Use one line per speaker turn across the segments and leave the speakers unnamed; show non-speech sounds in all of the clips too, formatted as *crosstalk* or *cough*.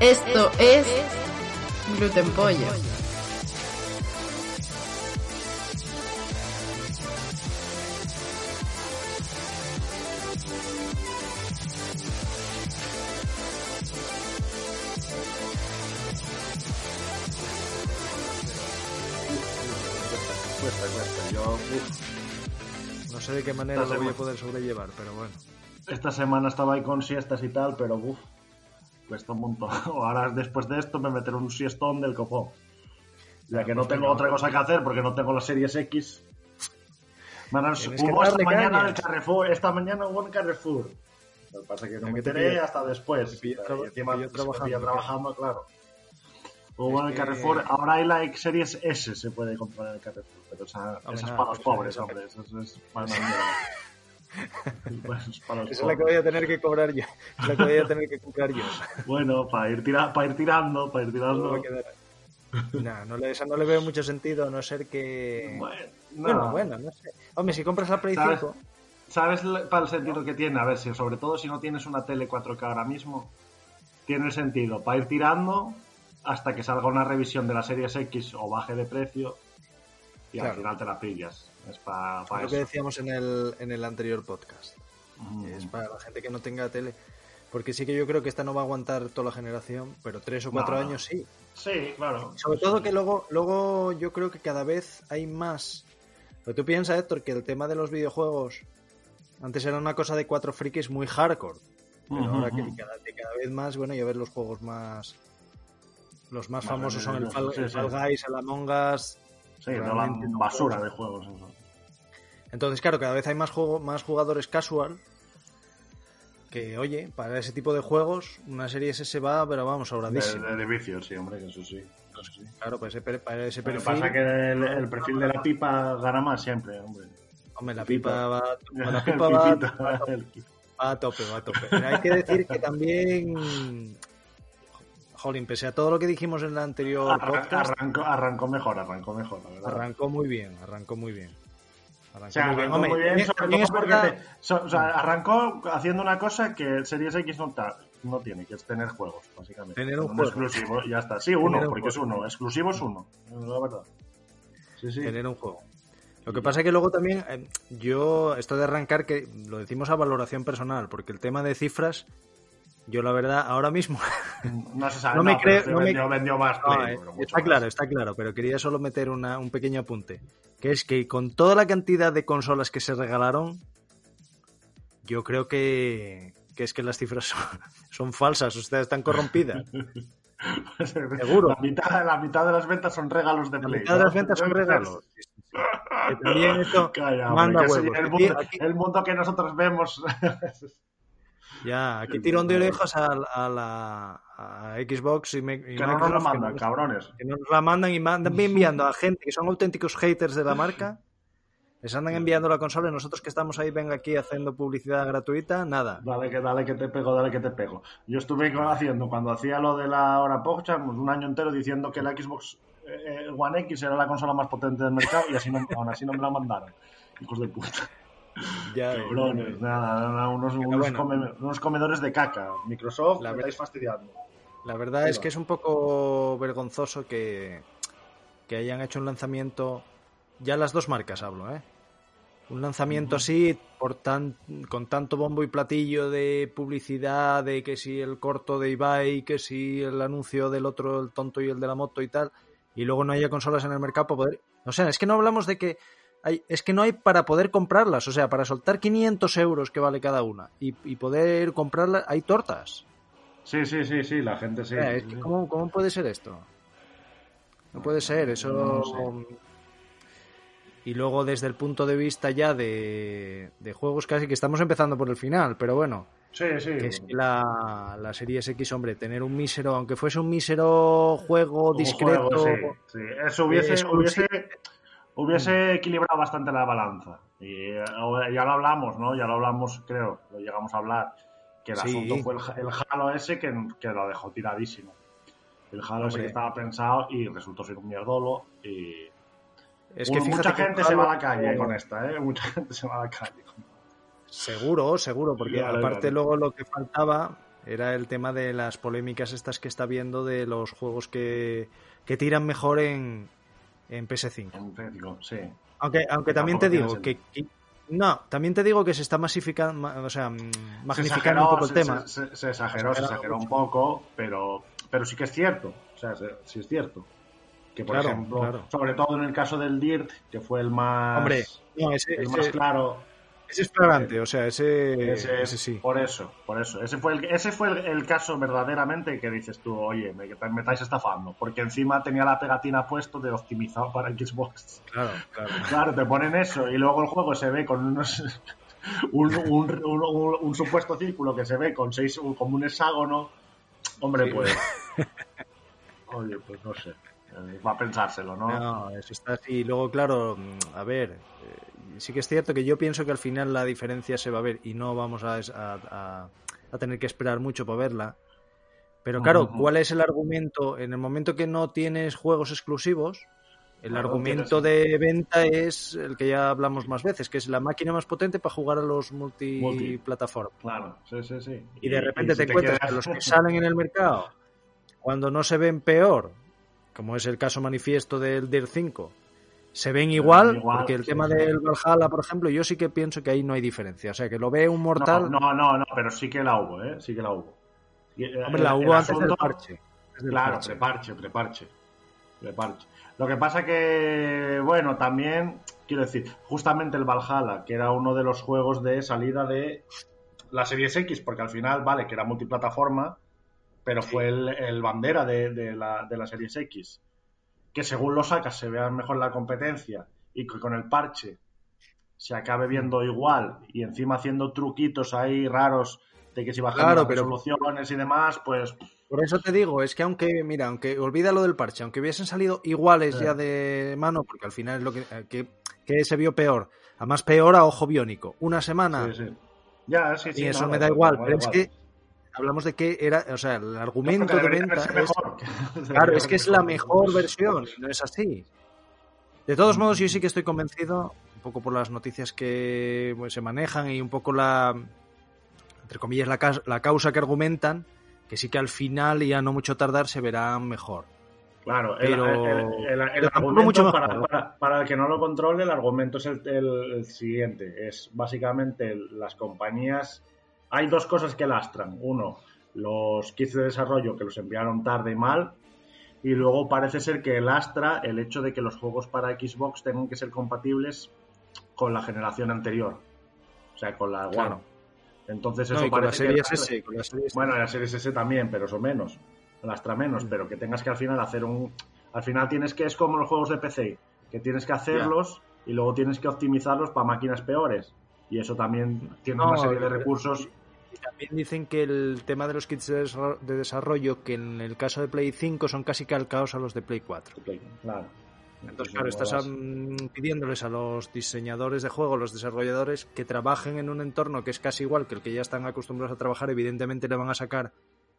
Esto es Gluten Pollo.
Cuesta, cuesta. Yo,
No sé de qué manera lo voy a poder sobrellevar, pero bueno.
esta semana estaba ahí con siestas y tal, pero uf, cuesta un montón. *laughs* Ahora, después de esto, me meteré un siestón del copón. Ya que no
pues
tengo
venga.
otra cosa que hacer porque no tengo las series X. Bueno, hubo esta mañana el Carrefour. Esta mañana hubo en Carrefour. Lo que pasa es que no me enteré hasta después. Y encima me
trabajando,
trabajando, claro. Hubo en el Carrefour. Ahora hay la X Series S se puede comprar en el Carrefour. Pero esa,
Hombre,
esa es
nada,
para los
pues
pobres, hombre. Eso es para *laughs* para
Esa es la que voy a tener que cobrar yo. Es la que voy a tener que comprar yo. *laughs*
Bueno, para ir, tira, para ir tirando, para ir
No
tirando.
Nah, no le, no le veo mucho sentido, a no ser que...
Bueno, no.
Bueno, bueno, no sé. Hombre, si compras la Play
¿Sabes?
5...
¿Sabes para el sentido que tiene? A ver, si sobre todo si no tienes una tele 4K ahora mismo, tiene sentido para ir tirando hasta que salga una revisión de la Series X o baje de precio y al final te la pillas. Es para, para
lo que decíamos en el, en el anterior podcast.
Mm.
Es para la gente que no tenga tele. Porque sí que yo creo que esta no va a aguantar toda la generación, pero tres o cuatro
No, no.
años sí.
Sí, claro.
Sobre todo que luego, luego yo creo que cada vez hay más. Pero tú piensas, Héctor, que el tema de los videojuegos antes era una cosa de cuatro frikis muy hardcore. Pero ahora que cada, cada vez más, bueno, ya ves los juegos más. Los más
Vale,
famosos son el Fall,
sí,
el. Fall Guys, el Among Us.
Sí, no la basura de juegos. eso.
Entonces, claro, cada vez hay más, juego, más jugadores casual. Que, oye, para ese tipo de juegos, una serie S se va, pero vamos,
De,
sobradísimo.
de, de vicios, sí, hombre, eso sí. Eso sí.
Claro, para ese, para ese
que
perfil.
pasa que el, el perfil de la pipa gana más siempre, hombre.
Hombre, la
Pipita.
pipa va, la *laughs* pipa va, a tope, va a tope. Pero hay que decir que también. Jolín, pese a todo lo que dijimos en el anterior
Arran-
podcast,
arrancó, arrancó mejor, arrancó mejor, la verdad.
arrancó muy bien, arrancó muy bien. Arrancó
O sea,
muy bien.
arrancó
Hombre,
muy bien,
también-
sobre todo porque te- so- o sea, arrancó haciendo una cosa que Series X no, ta- no tiene, que es tener juegos, básicamente.
Tener un
Un
juego.
exclusivo, y ya está. Sí, uno,
Tener un
porque es uno. Exclusivo es uno, la verdad. Sí, sí.
tener un juego. Lo que pasa es que luego también, eh, yo, esto de arrancar, que lo decimos a valoración personal, porque el tema de cifras, yo la verdad, ahora mismo, *laughs*
No se sabe,
No me creo- no me-
vendió, vendió más
No,
Play,
eh, está
más.
claro, está claro, pero quería solo meter una- un pequeño apunte, que es que con toda la cantidad de consolas que se regalaron, yo creo que, que es que las cifras son, *laughs* son falsas, ustedes están corrompidas. *laughs* Seguro.
La mitad, la mitad de las ventas son regalos de
La
Play.
mitad de las ventas son regalos. Que también esto
Calla,
manda
hombre, que sí,
huevos.
el,
Aquí-
mundo,
aquí-
el mundo que nosotros vemos.
Ya, aquí tirón de orejas a, a la a Xbox y, me- y
que no nos
Microsoft,
mandan,
que,
cabrones.
que no nos la mandan y mandan *laughs* enviando a gente que son auténticos haters de la marca. Les andan enviando la consola y nosotros que estamos ahí, venga aquí haciendo publicidad gratuita, nada.
Dale que, dale que te pego, dale que te pego. Yo estuve haciendo, cuando hacía lo de la hora Pogchamp, pues un año entero diciendo que la Xbox eh, eh, One X era la consola más potente del mercado y así no, *laughs* aún así no me la mandaron. Hijos de puta.
Ya, *laughs*
Cabrones, nada, nada, unos, unos,
bueno.
come- unos comedores de caca. Microsoft,
La
me
verdad-
estáis fastidiando.
La verdad
Ahí
es
va.
que es un poco vergonzoso que, que hayan hecho un lanzamiento, ya las dos marcas hablo, ¿eh? Un lanzamiento así, por tan, con tanto bombo y platillo de publicidad, de que si el corto de Ibai, que si el anuncio del otro, el tonto y el de la moto y tal, y luego no haya consolas en el mercado para poder... O sea, es que no hablamos de que hay, es que no hay para poder comprarlas, o sea, para soltar 500 euros que vale cada una y, y poder comprarlas, hay tortas.
Sí, sí, sí, sí, la gente sí.
O sea, es que ¿cómo, ¿cómo, puede ser esto? No puede ser, eso...
No sé.
Y luego desde el punto de vista ya de, de, juegos casi que estamos empezando por el final, pero bueno.
Sí, sí.
Que es la, la Series X, hombre, tener un mísero, aunque fuese un mísero juego
Un
discreto.
juego, sí, sí. Eso hubiese,
es
hubiese, hubiese equilibrado bastante la balanza. Y eh, ya lo hablamos, ¿no? Ya lo hablamos, creo, lo llegamos a hablar. Que el
Sí.
asunto fue el, el Halo ese que, que lo dejó tiradísimo. El Halo ese
Hombre.
que estaba pensado y resultó ser un mierdolo. Y
Es que
Bueno,
fíjate *laughs*
mucha gente se va a la calle con esta, ¿eh? Mucha gente se va a la calle.
Seguro, seguro, porque aparte luego lo que faltaba era el tema de las polémicas estas que está viendo de los juegos que, que tiran mejor en, en PS5.
En técnico, sí.
Aunque, aunque
Que
también te digo que, que- no, también te digo que se está masificando, o sea, mm,
Se
magnificando un poco el
se-
tema.
Se, exageró, se
exageró
exageró un poco, pero, pero sí que es cierto. O sea, se- sí es cierto. Que, por
Claro,
ejemplo,
claro.
sobre todo en el caso del Dirt, que fue el más,
Hombre, no, ese,
el
ese-
más claro,
ese es flagrante, o sea, ese,
ese,
ese sí.
por eso, por eso. Ese fue el, ese fue el, el caso verdaderamente que dices tú, oye, me, me estáis estafando, porque encima tenía la pegatina puesto de optimizado para Xbox.
Claro, claro.
Claro, te ponen eso y luego el juego se ve con unos un, un, un- un- un supuesto círculo que se ve con seis como un hexágono. Hombre,
Sí.
pues. *laughs* Oye, pues no sé. Eh, Va a pensárselo, ¿no?
No, eso está así. Y luego, claro, a ver, eh, sí que es cierto que yo pienso que al final la diferencia se va a ver y no vamos a, a- a- a tener que esperar mucho para verla. Pero claro. ¿cuál es el argumento? En el momento que no tienes juegos exclusivos, el
Claro,
argumento de venta es el que ya hablamos más veces, que es la máquina más potente para jugar a los multiplataformas.
Claro, sí, sí, sí.
Y de repente
si
te encuentras
quedas-
que los que salen en el mercado, cuando no se ven peor, como es el caso manifiesto del DIR 5, se ven igual,
igual,
porque el
sí,
tema
sí.
del Valhalla, por ejemplo, yo sí que pienso que ahí no hay diferencia. O sea, que lo ve un mortal.
No, no, no, no, pero sí que la hubo, ¿eh? Sí que la hubo. Eh,
hombre, la hubo antes del
asunto-
parche. del
Claro,
parche.
preparche, preparche. Preparche. Lo que pasa que, bueno, también, quiero decir, justamente el Valhalla, que era uno de los juegos de salida de la Series X, porque al final, vale, que era multiplataforma, pero fue el, el bandera de, de la, de la Series X. Que según lo sacas se vea mejor la competencia y que con el parche se acabe viendo igual y encima haciendo truquitos ahí raros de que si bajando
Claro,
las
pero-
resoluciones y demás, pues
Por eso te digo, es que aunque, mira, aunque olvida lo del parche, aunque hubiesen salido iguales
Sí.
ya de mano, porque al final es lo que, eh, que, que se vio peor, además peor a ojo biónico, una semana
Sí, sí. Ya, sí, sí.
y eso
no,
me da
no,
igual,
no,
pero es que hablamos de que era, o sea, el argumento de venta
verse
es,
mejor. *laughs*
claro, es que es la mejor versión, no es así. De todos modos, yo sí que estoy convencido, un poco por las noticias que se manejan y un poco la, entre comillas, la, la causa que argumentan, que sí que al final y a no mucho tardar se verá mejor.
Claro,
Pero-
el- argumento,
mucho mejor,
para,
¿no?
para- para el que no lo controle, el argumento es el, siguiente. Es básicamente las compañías... Hay dos cosas que lastran. Uno, los kits de desarrollo que los enviaron tarde y mal. Y luego parece ser que lastra el hecho de que los juegos para Xbox tengan que ser compatibles con la generación anterior. O sea, con la One.
Claro.
Entonces
No,
eso
y con la
parece que.
S, con la Series
Bueno, la S también, pero eso menos. Lastra menos,
Mm.
pero que tengas que al final hacer un. Al final tienes que. Es como los juegos de PC, que tienes que hacerlos y luego tienes que optimizarlos para máquinas peores. Y eso también tiene
No,
una serie de recursos.
Y también dicen que el tema de los kits de desarro- de desarrollo, que en el caso de Play 5 son casi calcados a los de Play 4.
Claro.
Entonces, claro, estás pidiéndoles a los diseñadores de juego, los desarrolladores, que trabajen en un entorno que es casi igual que el que ya están acostumbrados a trabajar. Evidentemente le van a sacar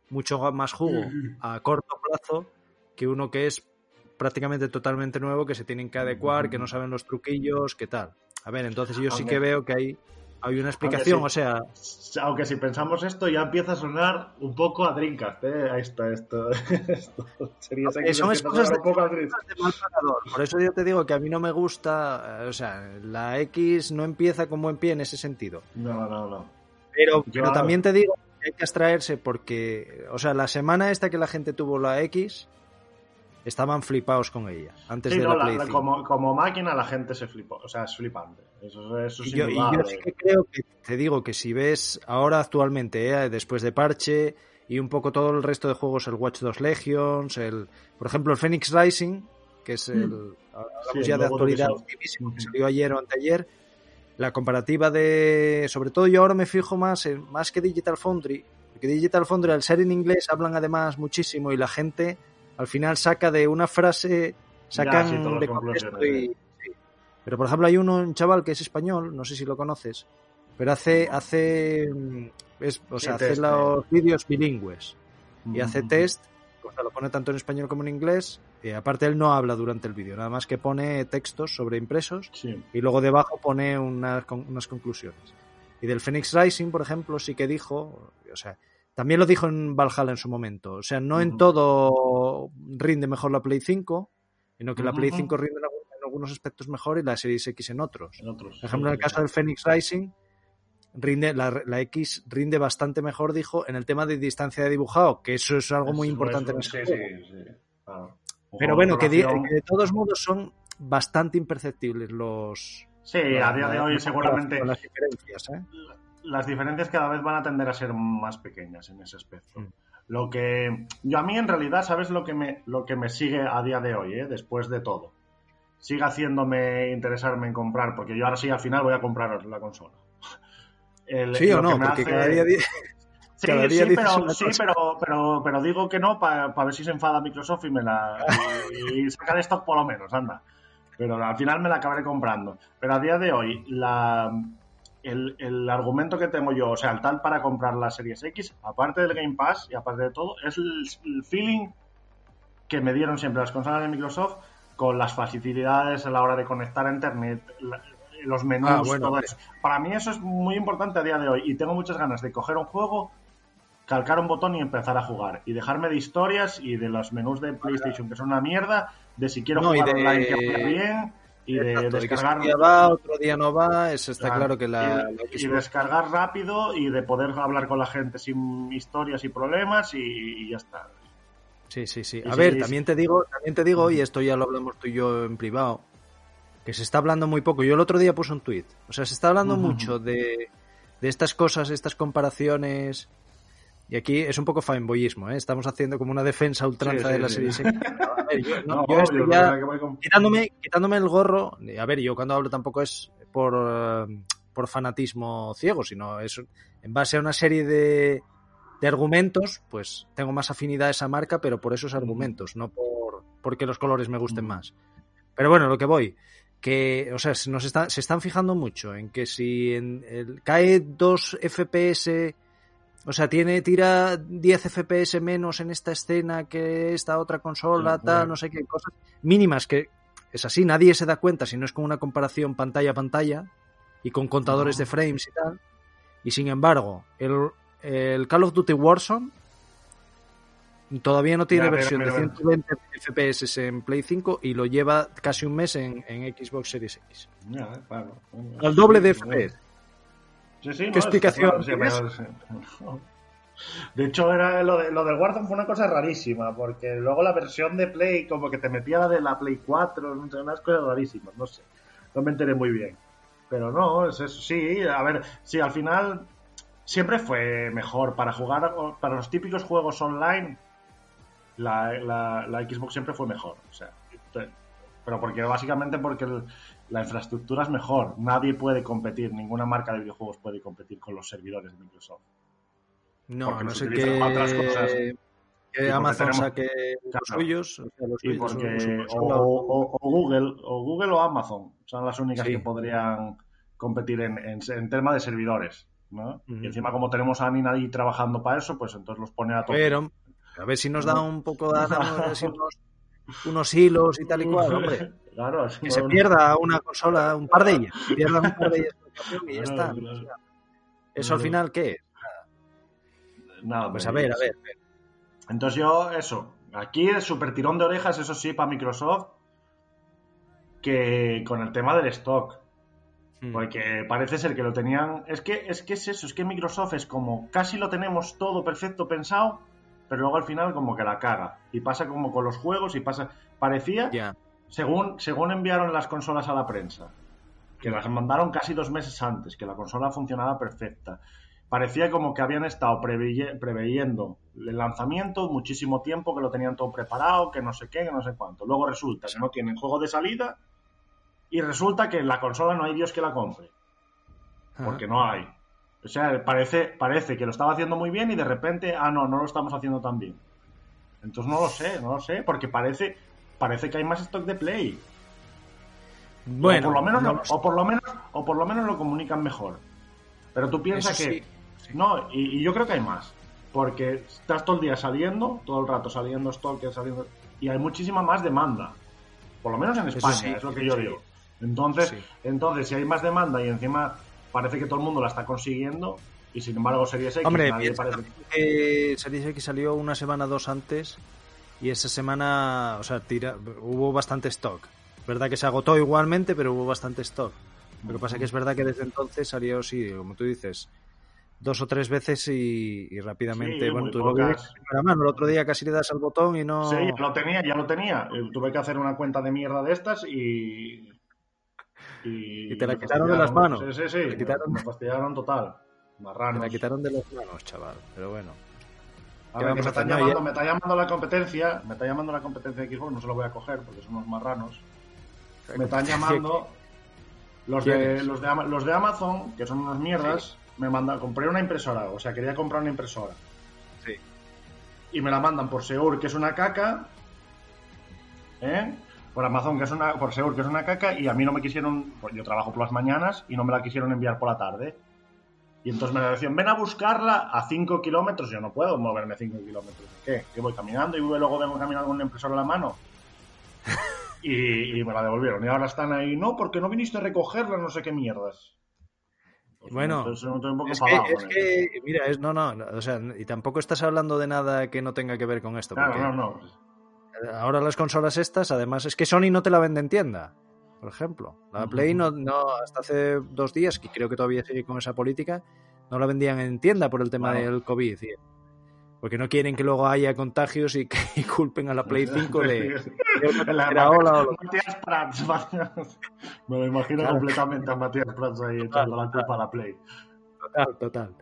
mucho más jugo *laughs* a corto plazo que uno que es prácticamente totalmente nuevo, que se tienen que adecuar, que no saben los truquillos, que tal. A ver, entonces yo sí que veo que hay, hay una explicación, o sea,
Aunque si pensamos esto, ya empieza a sonar un poco a Dreamcast, ¿eh? Ahí está, esto. *laughs* esto. Series
Eh,
X
son excusas
un
de-
poco a Dreamcast.
de mal. Por eso yo te digo que a mí no me gusta, eh, o sea, la X no empieza con buen pie en ese sentido.
No, no, no.
Pero,
Yo-
pero también te digo que hay que abstraerse porque, o sea, la semana esta que la gente tuvo la X, estaban flipados con ella. Antes
Sí,
de
no,
la
la-
Play
la-
5.
como, como máquina la gente se flipó. O sea, es flipante. Eso, eso
Y
es
yo, y yo
indudable.
sí que creo que te digo que si ves ahora actualmente, eh, después de Parche y un poco todo el resto de juegos, el Watch Dogs Legions, el, por ejemplo, el Phoenix Rising, que es el, hablamos
Sí,
ya de actualidad que salió ayer o anteayer, la comparativa de, sobre todo yo ahora me fijo más en, más que Digital Foundry, porque Digital Foundry al ser en inglés hablan además muchísimo y la gente al final saca de una frase, sacan
sí,
de contexto
conclusiones,
y, sí. Pero por ejemplo hay uno, un chaval que es español, no sé si lo conoces, pero hace, hace, mm, es- o
Sí,
sea, hace
test,
los vídeos bilingües y hace
Ujú.
test, o sea, lo pone tanto en español como en inglés, y aparte él no habla durante el vídeo, nada más que pone textos sobre impresos y luego debajo pone unas, unas conclusiones. Y del Phoenix Rising, por ejemplo, sí que dijo, o sea, también lo dijo en Valhalla en su momento, o sea, no en todo rinde mejor la Play 5, sino que la Play
Ujú.
5 rinde en algunos aspectos mejor y la Series X en otros.
En otros.
Por ejemplo, en el caso del Phoenix Rising, rinde, la, la X rinde bastante mejor, dijo, en el tema de distancia de dibujado, que eso es algo muy
Eso,
importante en ese
sí,
juego.
sí,
Pero bueno, que, que de todos modos son bastante imperceptibles los...
Sí, a día de hoy seguramente
Las diferencias, ¿eh?
Las diferencias cada vez van a tender a ser más pequeñas en ese aspecto.
Mm.
Lo que yo a mí en realidad, ¿sabes lo que me lo que me sigue a día de hoy, eh? después de todo? Sigue haciéndome interesarme en comprar, porque yo ahora sí al final voy a comprar la consola. *laughs* El-
Sí o no, porque
hace-
cada día... di-
Sí,
cada día
sí, pero, sí pero, pero, pero digo que no para ver si se enfada Microsoft y me la y, y sacar stock por lo menos, anda. Pero al final me la acabaré comprando. Pero a día de hoy, la, el, el argumento que tengo yo, o sea, el tal para comprar la Series X, aparte del Game Pass y aparte de todo, es el, el feeling que me dieron siempre las consolas de Microsoft con las facilidades a la hora de conectar a Internet, la- los menús,
Ah, bueno,
todo eso. Para mí eso es muy importante a día de hoy y tengo muchas ganas de coger un juego, calcar un botón y empezar a jugar. Y dejarme de historias y de los menús de PlayStation que son una mierda, de si quiero
No,
jugar online que bien y de
Exacto,
descargar
va, otro día no va, eso está
Claro,
claro que la,
y, descargar rápido y de poder hablar con la gente sin historias y problemas y, y ya está.
Sí, sí, sí. A ver, también te digo, también te digo, y esto ya lo hablamos tú y yo en privado, que se está hablando muy poco. Yo el otro día puse un tuit. O sea, se está hablando mucho de, de estas cosas, estas comparaciones. Y aquí es un poco fanboyismo, ¿eh? Estamos haciendo como una defensa ultranza
Sí, sí,
de la
sí. *laughs*
serie X. A ver, yo, no,
No,
yo esto
obvio,
ya-
lo que voy con-
quitándome, quitándome el gorro, a ver, yo cuando hablo tampoco es por, eh, por fanatismo ciego, sino es en base a una serie de, de argumentos, pues tengo más afinidad a esa marca, pero por esos argumentos, no por porque los colores me gusten más. Pero bueno, lo que voy, que, o sea, se nos está- se están fijando mucho en que si en el- cae 2 FPS, o sea, tiene, tira 10 FPS menos en esta escena que esta otra consola,
Sí,
tal,
bueno.
no sé qué cosas mínimas que es así, nadie se da cuenta si no es con una comparación pantalla a pantalla y con contadores
No.
de frames y tal. Y sin embargo, el, el Call of Duty Warzone todavía no tiene
Ya,
versión de
mira.
120 FPS en Play 5 y lo lleva casi un mes en, en Xbox Series X.
Ya, claro.
Al doble de FPS.
Sí, sí,
¿Qué explicación
sí, pero- De hecho, era lo, de, lo del Warzone fue una cosa rarísima, porque luego la versión de Play, como que te metía la de la Play 4, no sé, unas cosas rarísimas, no sé. No me enteré muy bien. Pero no, es eso, sí, a ver, sí, al final siempre fue mejor para jugar, para los típicos juegos online, la, la, la Xbox siempre fue mejor, o sea, pero porque básicamente porque el- la infraestructura es mejor, nadie puede competir, ninguna marca de videojuegos puede competir con los servidores de Microsoft.
No, a no
utilizan
que,
otras cosas.
que Amazon saque los suyos, o
Google o Google o Amazon son las únicas
Sí.
que podrían competir en, en, en tema de servidores. ¿no? Y encima como tenemos a Nina ahí trabajando para eso, pues entonces los pone a tope.
Pero, a ver si nos da un poco de *laughs* unos hilos y tal y cual, hombre.
Claro, es
Que se pierda una consola, un par de ellas, que pierdan un par de ellas *laughs* y ya está.
claro.
Sea, Eso al final, ¿qué es?
Nada,
Pues
me
a ver, a ver.
Entonces yo, eso, aquí el super tirón de orejas, eso sí, para Microsoft, que con el tema del stock.
Mm.
Porque parece ser que lo tenían. Es que, es que es eso, es que Microsoft es como casi lo tenemos todo perfecto pensado pero luego al final como que la caga. Y pasa como con los juegos y pasa... Parecía,
Ya.
Según, según enviaron las consolas a la prensa, que las mandaron casi dos meses antes, que la consola funcionaba perfecta. Parecía como que habían estado preveye- preveyendo el lanzamiento muchísimo tiempo, que lo tenían todo preparado, que no sé qué, que no sé cuánto. Luego resulta que no tienen juego de salida y resulta que en la consola no hay Dios que la compre, porque no hay. O sea, parece, parece que lo estaba haciendo muy bien y de repente, ah, no, no lo estamos haciendo tan bien. Entonces no lo sé, no lo sé, porque parece, parece que hay más stock de Play.
Bueno,
o por lo menos
no
lo- o por lo menos o por lo menos lo comunican mejor. Pero tú piensas que
sí, sí.
no y, y yo creo que hay más porque estás todo el día saliendo todo el rato saliendo stock saliendo y hay muchísima más demanda. Por lo menos en España
sí,
es lo que yo digo. Entonces entonces si hay más demanda y encima parece que todo el mundo la está consiguiendo y sin embargo Series X
Hombre,
nadie parece
que Series X salió una semana dos antes y esa semana, o sea, tira, hubo bastante stock. Verdad que se agotó igualmente, pero hubo bastante stock. Lo que pasa que es verdad que desde entonces salió, sí, como tú dices, dos o tres veces y, y rápidamente,
Sí,
bueno, tú lo primera mano. El otro día casi le das al botón y no...
Sí, ya lo tenía, ya lo tenía. Eh, Tuve que hacer una cuenta de mierda de estas y. Y,
Y te la quitaron de las manos.
Sí, sí, sí.
Te
Me,
quitaron.
me fastidiaron total.
Te
Marranos.
la quitaron de las manos, chaval. Pero bueno.
A
¿Qué
ver, que me está, llamando, me está llamando la competencia. Me está llamando la competencia de Xbox. No se lo voy a coger porque son unos marranos. Me están *laughs* llamando. Los de, los de Amazon, que son unas mierdas, me mandan. Compré una impresora. O sea, quería comprar una impresora.
Sí.
y me la mandan por Seur, que es una caca, ¿eh? por Amazon, que es una, por Seur, que es una caca, y a mí no me quisieron, pues yo trabajo por las mañanas y no me la quisieron enviar por la tarde. Y entonces me decían, ven a buscarla a 5 kilómetros. Yo no puedo moverme 5 kilómetros. ¿Qué? ¿Que voy caminando y luego vengo caminando con una impresora en la mano? *laughs* Y, y me la devolvieron. Y ahora están ahí, no, porque no viniste a recogerla, no sé qué mierdas. Pues
Bueno,
entonces un poco
Es que, es que, mira, es, no, no, no, o sea, y tampoco estás hablando de nada que no tenga que ver con esto.
Claro, no, no.
Ahora las consolas estas, además, es que Sony no te la vende en tienda, por ejemplo. La. Play no, no, hasta hace dos días, que creo que todavía sigue con esa política, no la vendían en tienda por el tema del COVID. Porque no quieren que luego haya contagios y que y *laughs* culpen a la Play *laughs* 5 de, de
La-
tercera ola o
Matías Prats. Me lo imagino
Claro.
completamente a Matías Prats ahí echando la culpa a la Play.
Total, total.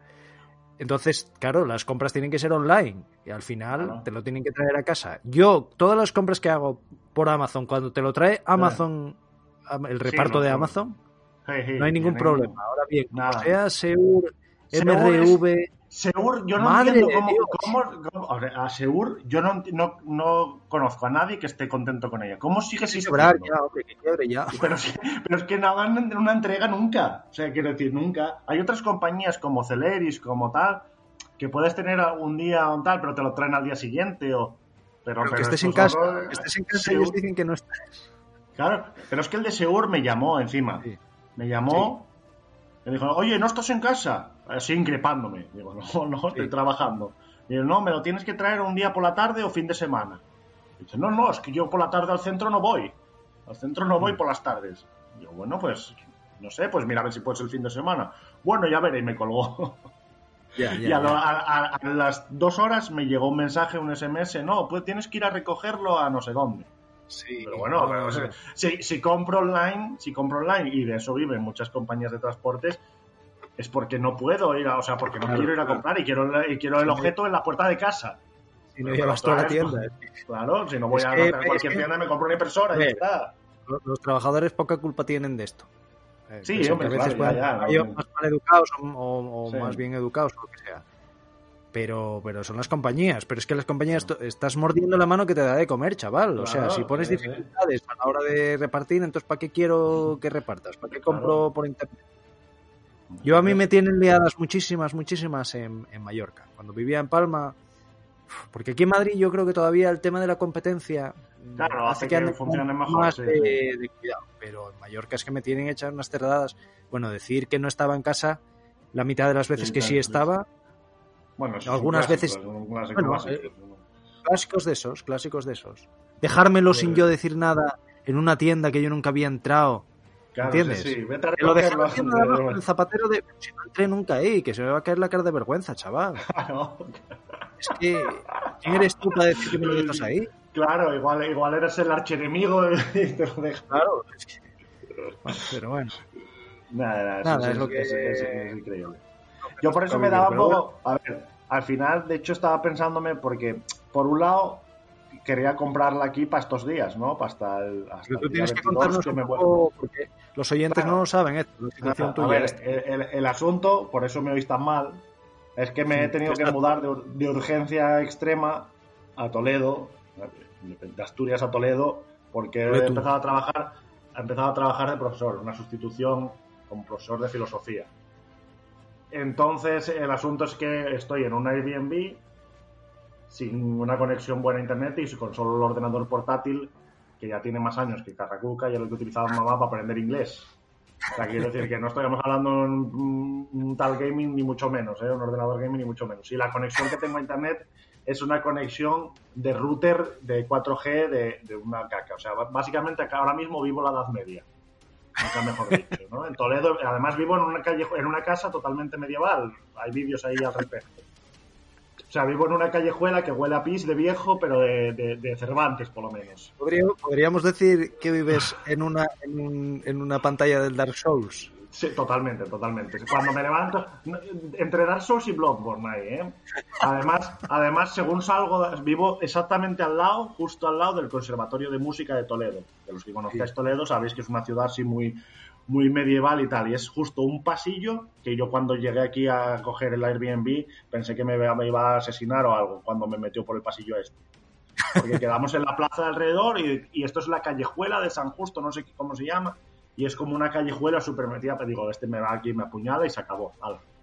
Entonces, claro, las compras tienen que ser online y al final
Claro.
te lo tienen que traer a casa. Yo, todas las compras que hago por Amazon, cuando te lo trae Amazon, am- el reparto
no,
de. Amazon,
Hey, hey,
no hay ningún problema. Ahora bien, como
Nada.
sea Seur, MRV,
Seur, yo no
Madre
entiendo cómo, cómo- cómo- a Seur, yo no, no, no conozco a nadie que esté contento con ella. ¿Cómo sigue
sí,
existiendo?
quebrar ya, hombre, que quiebre ya. *laughs*
Pero es, que, pero es que no dan una entrega nunca. O sea, quiero decir, nunca. Hay otras compañías como Celeris, como tal, que puedes tener un día o tal, pero te lo traen al día siguiente. O, pero,
Pero que
pero
estés en casa, que estés en casa,
Seur-
ellos dicen que no estás.
Claro, pero es que el de Seur me llamó encima.
Sí.
Me llamó. Me dijo, oye, ¿no estás en casa? Así increpándome. Digo, no, *laughs* no, estoy trabajando. Digo, no, me lo tienes que traer un día por la tarde o fin de semana. Y dice, no, no, es que yo por la tarde al centro no voy. Al centro no
Mm.
voy por las tardes. Digo, bueno, pues, no sé, pues mira a ver si puedes el fin de semana. Bueno, ya veré, y me colgó. *laughs* Y a, lo- a- a- a las dos horas me llegó un mensaje, un SMS, no, pues tienes que ir a recogerlo a no sé dónde.
Sí,
Pero bueno,
no,
pero,
no,
o sea,
no.
si, si compro online, si compro online, y de eso viven muchas compañías de transportes, es porque no puedo ir a, o sea, porque no
Claro,
quiero ir a
claro.
comprar y quiero, y quiero el
Sí.
objeto en la puerta de casa.
Si no llevas toda la tienda.
Claro, si no voy
Es
a
que-
a cualquier
que-
tienda me compro una impresora y ya está.
Los, trabajadores poca culpa tienen de esto. Eh,
Sí,
pues,
hombre,
a veces
claro,
pueden
ya, ya,
más mal educados o, o- o
Sí.
más bien educados o lo que sea. Pero, pero son las compañías. Pero es que las compañías estás mordiendo la mano que te da de comer, chaval. o sea, si pones
sí, sí.
dificultades a la hora de repartir, entonces ¿para qué quiero que repartas? ¿Para qué compro
Claro.
por internet? Yo a mí me tienen liadas muchísimas, muchísimas en, en Mallorca. Cuando vivía en Palma, porque aquí en Madrid yo creo que todavía el tema de la competencia mm,
Claro, hace que funcione mejor,
más
sí,
de, de cuidado. Pero en Mallorca es que me tienen hechas unas cerradas. Bueno, decir que no estaba en casa la mitad de las veces
Sí,
que
claro,
sí. estaba,
Bueno,
Algunas veces-
clásico
bueno, eh, clásicos de esos, clásicos de esos. Dejármelo
Sí.
sin yo decir nada en una tienda que yo nunca había entrado.
Claro,
¿entiendes?
sí, sí, vete a
Que lo dejé en la tienda con el zapatero de... Si no entré nunca ahí, que se me va a caer la cara de vergüenza, chaval.
Claro.
Es que, ¿quién eres tú para decir que me lo dejas ahí?
Claro, igual, igual eres el archienemigo y te lo dejas.
Claro. pero bueno.
Nada, nada, es, lo que es, increíble. Yo por eso me daba un poco. A ver, al final, de hecho, estaba pensándome porque, por un lado, quería comprarla aquí para estos días, ¿no? Para hasta el.
Hasta tú tienes que contarnos que me poco, porque los oyentes no lo saben, esto.
a ver, el, asunto, por eso me oís tan mal, es que me he tenido que mudar de, urgencia extrema a Toledo, de Asturias a Toledo, porque he empezado a trabajar, he empezado a trabajar de profesor, una sustitución como profesor de filosofía. Entonces, el asunto es que estoy en un Airbnb sin una conexión buena a internet y con solo el ordenador portátil que ya tiene más años que Carracuca y es lo que utilizaba mamá para aprender inglés. O sea, quiero decir que no estamos hablando de un, tal gaming ni mucho menos, ¿eh? un ordenador gaming ni mucho menos. Y la conexión que tengo a internet es una conexión de router de 4G de, una caca. O sea, básicamente ahora mismo vivo la Edad Media. Nunca mejor dicho, ¿no? En Toledo, además vivo en una calle, en una casa totalmente medieval. Hay vídeos ahí al respecto. O sea, vivo en una callejuela que huele a pis de viejo, pero de, Cervantes, por lo menos.
Podríamos decir que vives en una, en, una pantalla del Dark Souls.
Sí, totalmente, totalmente. Cuando me levanto, entre Dark Souls y Bloodborne ahí, ¿eh? Además, además, según salgo, vivo exactamente al lado, justo al lado del Conservatorio de Música de Toledo. De los que conozcáis Toledo sabéis que es una ciudad así muy, muy medieval y tal. Y es justo un pasillo que yo cuando llegué aquí a coger el Airbnb pensé que me, iba a asesinar o algo cuando me metió por el pasillo este. Porque quedamos en la plaza de alrededor y, esto es la callejuela de San Justo, no sé cómo se llama. Y es como una callejuela súper metida. Pero digo, este me va aquí, me apuñala y se acabó.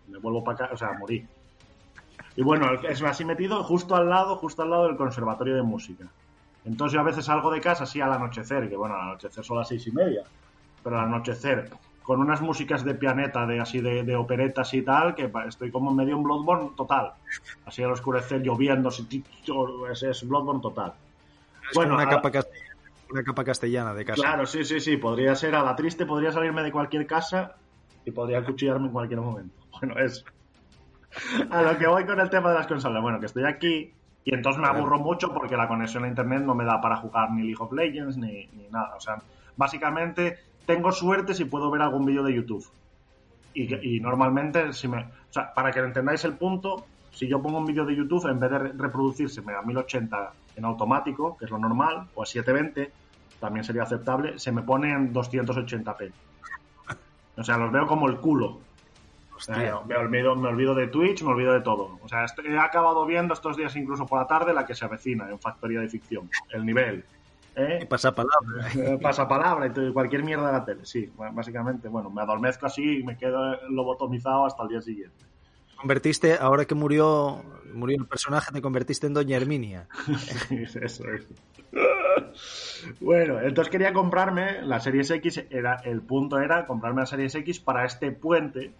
me vuelvo para acá, o sea, morí. Y bueno, es así metido justo al lado, justo al lado del conservatorio de música. Entonces yo a veces salgo de casa así al anochecer, que bueno, al anochecer son las seis y media pero al anochecer, con unas músicas de pianeta, de así de, operetas y tal, que estoy como medio un Bloodborne total. Así al oscurecer, lloviendo, ese es Bloodborne total.
bueno, una, capa una capa castellana de casa.
Claro, sí, sí, sí, podría ser a la triste, podría salirme de cualquier casa y podría cuchillarme en cualquier momento. *laughs* Bueno, es a lo que voy con el tema de las consolas. Bueno, que estoy aquí y entonces me aburro mucho porque la conexión a internet no me da para jugar ni League of Legends ni, ni nada. O sea, básicamente tengo suerte si puedo ver algún vídeo de YouTube. Y, normalmente, si me, o sea, para que entendáis el punto, si yo pongo un vídeo de YouTube, en vez de reproducirse a 1080 en automático, que es lo normal, o a 720, también sería aceptable, se me pone en 280p. O sea, los veo como el culo. me, olvido, me olvido de Twitch, me olvido de todo. O sea, he acabado viendo estos días, incluso por la tarde, la que se avecina en Factoría de Ficción. El nivel.
¿Eh? Pasa palabra. *laughs*
Pasa palabra y cualquier mierda de la tele, sí. Básicamente, bueno, me adormezco así y me quedo lobotomizado hasta el día siguiente.
Convertiste, ahora que murió, murió el personaje, te convertiste en Doña Herminia. *laughs*
eso es. Bueno, entonces quería comprarme la Series X, era, el punto era comprarme la Series X para este puente,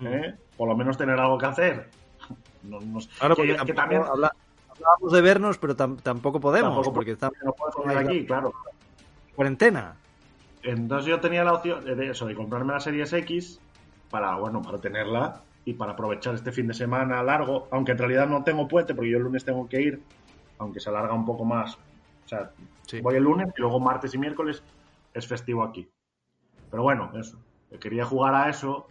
¿eh? mm. por lo menos tener algo que hacer.
No, claro, que, también hablábamos de vernos, pero tampoco podemos, porque estamos
aquí, claro.
Cuarentena.
Entonces yo tenía la opción de eso, de comprarme la Series X para, bueno, para tenerla y para aprovechar este fin de semana largo, aunque en realidad no tengo puente porque yo el lunes tengo que ir, aunque se alarga un poco más. O sea, voy el lunes y luego martes y miércoles es festivo aquí. Pero bueno, eso. Quería jugar a eso,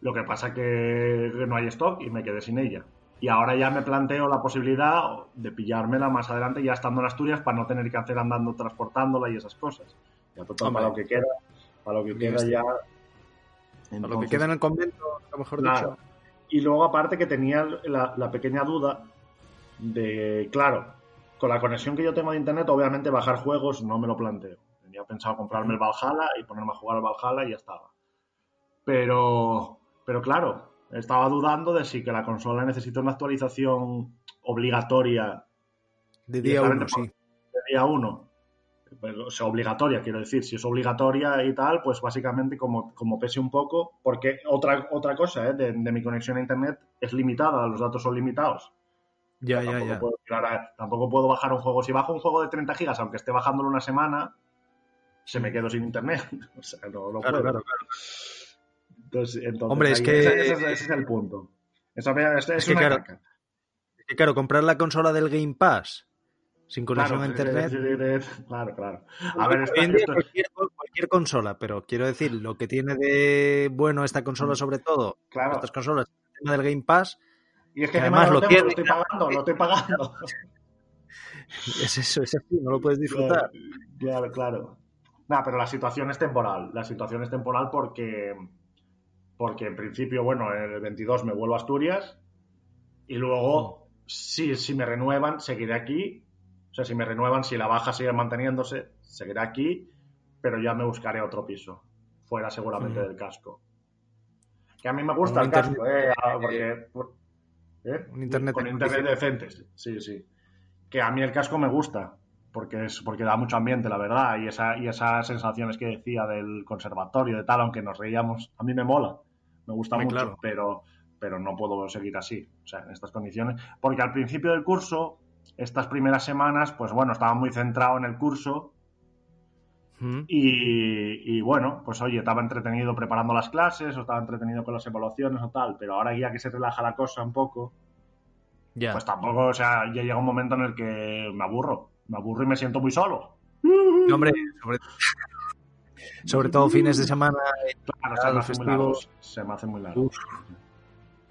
lo que pasa que no hay stock y me quedé sin ella. Y ahora ya me planteo la posibilidad de pillármela más adelante ya estando en Asturias para no tener que hacer andando transportándola y esas cosas. Ya total, para lo que queda, para lo que queda ya...
Lo que queda en el convento, a lo mejor claro. dicho.
Y luego, aparte, que tenía la, pequeña duda de, claro, con la conexión que yo tengo de internet, obviamente bajar juegos no me lo planteo. Tenía pensado comprarme el Valhalla y ponerme a jugar al Valhalla y ya estaba. Pero, pero claro, estaba dudando de si que la consola necesita una actualización obligatoria.
De día
1, o sea, obligatoria, quiero decir. Si es obligatoria y tal, pues básicamente como, como pese un poco, porque otra, otra cosa ¿eh? de, mi conexión a Internet es limitada, los datos son limitados.
Ya, ya, ya.
tampoco puedo bajar un juego. Si bajo un juego de 30 gigas, aunque esté bajándolo una semana, se me quedo sin Internet. *laughs* o sea, no, no puedo. Claro, claro.
Hombre, es que.
Ese, es el punto. Esa, es, es, que,
Que claro, comprar la consola del Game Pass sin conexión
Claro,
a internet.
Claro, claro. A ver, esta-
en
esto-
cualquier, cualquier consola, pero quiero decir, lo que tiene de bueno esta consola sobre todo,
claro.
estas consolas, el tema del Game Pass,
Y es que
además lo
tengo, lo
tiene,
estoy pagando, lo estoy pagando. *laughs*
es eso, es así, no lo puedes disfrutar.
Claro, claro. Nah, pero la situación es temporal. La situación es temporal porque, porque en principio, bueno, el 22 me vuelvo a Asturias y luego, si, si me renuevan, seguiré aquí. O sea, si me renuevan, si la baja sigue manteniéndose, seguiré aquí, pero ya me buscaré otro piso, fuera seguramente del casco. Que a mí me gusta
Un
el casco, eh, porque... por- ¿eh?
Un internet
Con internet decente, sí, sí. Que a mí el casco me gusta, porque es porque da mucho ambiente, la verdad, y, esa, y esas sensaciones que decía del conservatorio, de tal, aunque nos reíamos, a mí me mola, me gusta mucho,
claro.
pero, pero no puedo seguir así, o sea, en estas condiciones, porque al principio del curso, estas primeras semanas, pues bueno, estaba muy centrado en el curso
Mm.
y, y, bueno, pues oye, estaba entretenido preparando las clases o estaba entretenido con las evaluaciones o tal, pero ahora ya que se relaja la cosa un poco, pues tampoco, o sea, ya llega un momento en el que me aburro, me aburro y me siento muy solo.
Hombre, sobre, sobre todo fines de semana.
Claro, se me hace muy largo, se me hace muy largo.
Uf.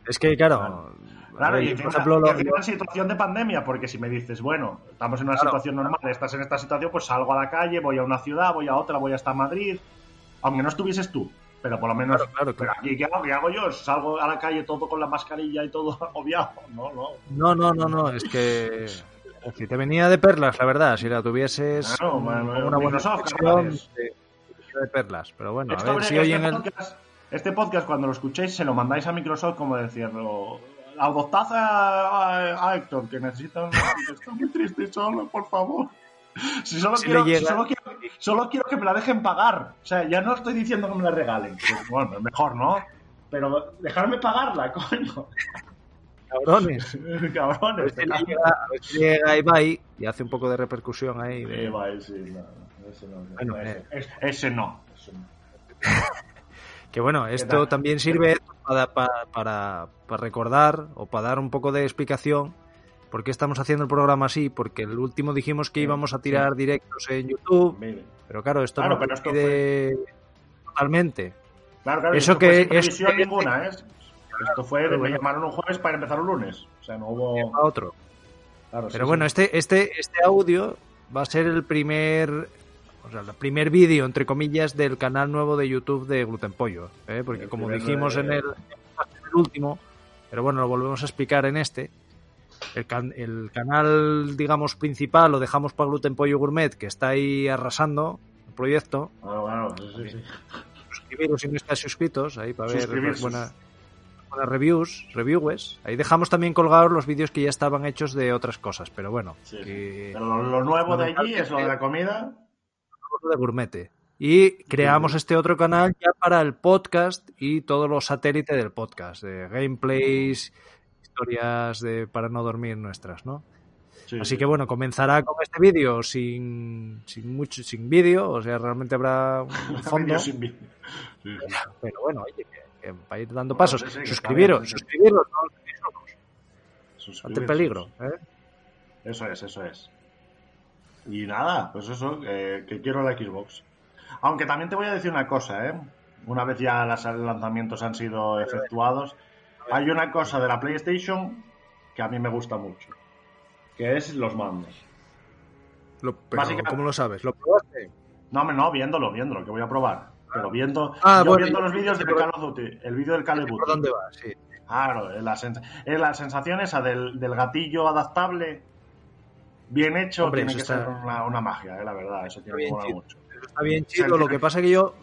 Es que, claro,
Claro. Claro, y
por ejemplo, lo-
en situación de pandemia, porque si me dices, bueno, estamos en una
Claro.
situación normal, estás en esta situación, pues salgo a la calle, voy a una ciudad, voy a otra, voy hasta Madrid, aunque no estuvieses tú, pero por lo menos,
Claro,
pero aquí, ¿qué hago? ¿Qué hago yo? Salgo a la calle todo con la mascarilla y todo *laughs* agobiado, no, no.
No, no, no, no, es que si te venía de perlas, la verdad, si la tuvieses
Claro, bueno,
una buena venía de perlas, pero bueno, a ver si hoy en el...
este podcast, cuando lo escuchéis, se lo mandáis a Microsoft como decirlo. Adoptad a, a- a Héctor, que necesita un... Estoy muy triste y solo, por favor. Si solo,
Si
quiero, si solo, quiero, solo quiero que me la dejen pagar. O sea, ya no estoy diciendo que me la regalen. bueno, mejor, ¿no? Pero dejarme pagarla, *laughs* coño.
Cabrones. *laughs*
Cabrones.
a ver si llega Ibai y hace un poco de repercusión ahí. de-
vale, sí, no, no, ese no.
Bueno,
ese,
eh.
ese- ese no. ese no. *laughs*
Que bueno, esto también sirve para, para, para, recordar o para dar un poco de explicación por qué estamos haciendo el programa así, porque el último dijimos que íbamos a tirar directos en YouTube, pero claro, esto
Claro,
no
pero esto
totalmente.
Claro, claro,
Eso
esto
que-
fue sin
que-
ninguna, ¿eh? Esto fue,
Pero
me llamaron un jueves para empezar un lunes. O sea, no hubo...
A otro.
Claro,
Pero
sí.
bueno, este, este, este audio va a ser el primer, o sea, el primer vídeo, entre comillas, del canal nuevo de YouTube de Gluten Pollo, ¿eh? porque
El
como dijimos
de-
en el, en el último, pero bueno, lo volvemos a explicar en este. El, can- el canal, digamos, principal lo dejamos para Gluten Pollo Gourmet, que está ahí arrasando el proyecto.
Claro, claro, sí, sí, sí.
Suscribiros si no estáis suscritos, ahí para ver buenas, buenas reviews, reviews. Ahí dejamos también colgados los vídeos que ya estaban hechos de otras cosas, pero bueno,
Sí, sí.
que-
Pero lo, lo nuevo de allí es lo de la comida.
De gourmete. Y creamos este otro canal ya para el podcast y todos los satélites del podcast, de gameplays, historias de para no dormir nuestras, ¿no?
Sí,
Así
sí.
que bueno, comenzará con este vídeo sin, sin mucho, sin vídeo, o sea, realmente habrá un *laughs* fondo,
sin vídeo. Sí, sí.
pero bueno, oye, que, ir dando
Bueno,
pasos, suscribiros, suscribiros, no ante peligro, ¿eh?
Eso es, eso es. Y nada, pues eso, que, que quiero la Xbox. Aunque también te voy a decir una cosa, ¿eh? Una vez ya los lanzamientos han sido efectuados, hay una cosa de la PlayStation que a mí me gusta mucho, que es los mandos.
Lo- pero,
Básicamente-
¿Cómo lo sabes? ¿Lo probaste?
No, no, viéndolo, viéndolo, que voy a probar. Pero viendo,
Ah,
yo
bueno,
viendo los vídeos del
por-
Call of Duty, el vídeo del Call of
¿Por
Duty.
dónde vas? Sí.
Claro, es la, sens- es la sensación esa del, del gatillo adaptable, bien hecho,
Hombre,
tiene
eso
que
está-
ser una, una magia, eh, la verdad, eso tiene que molar mucho.
Eso está bien chido, lo que pasa que yo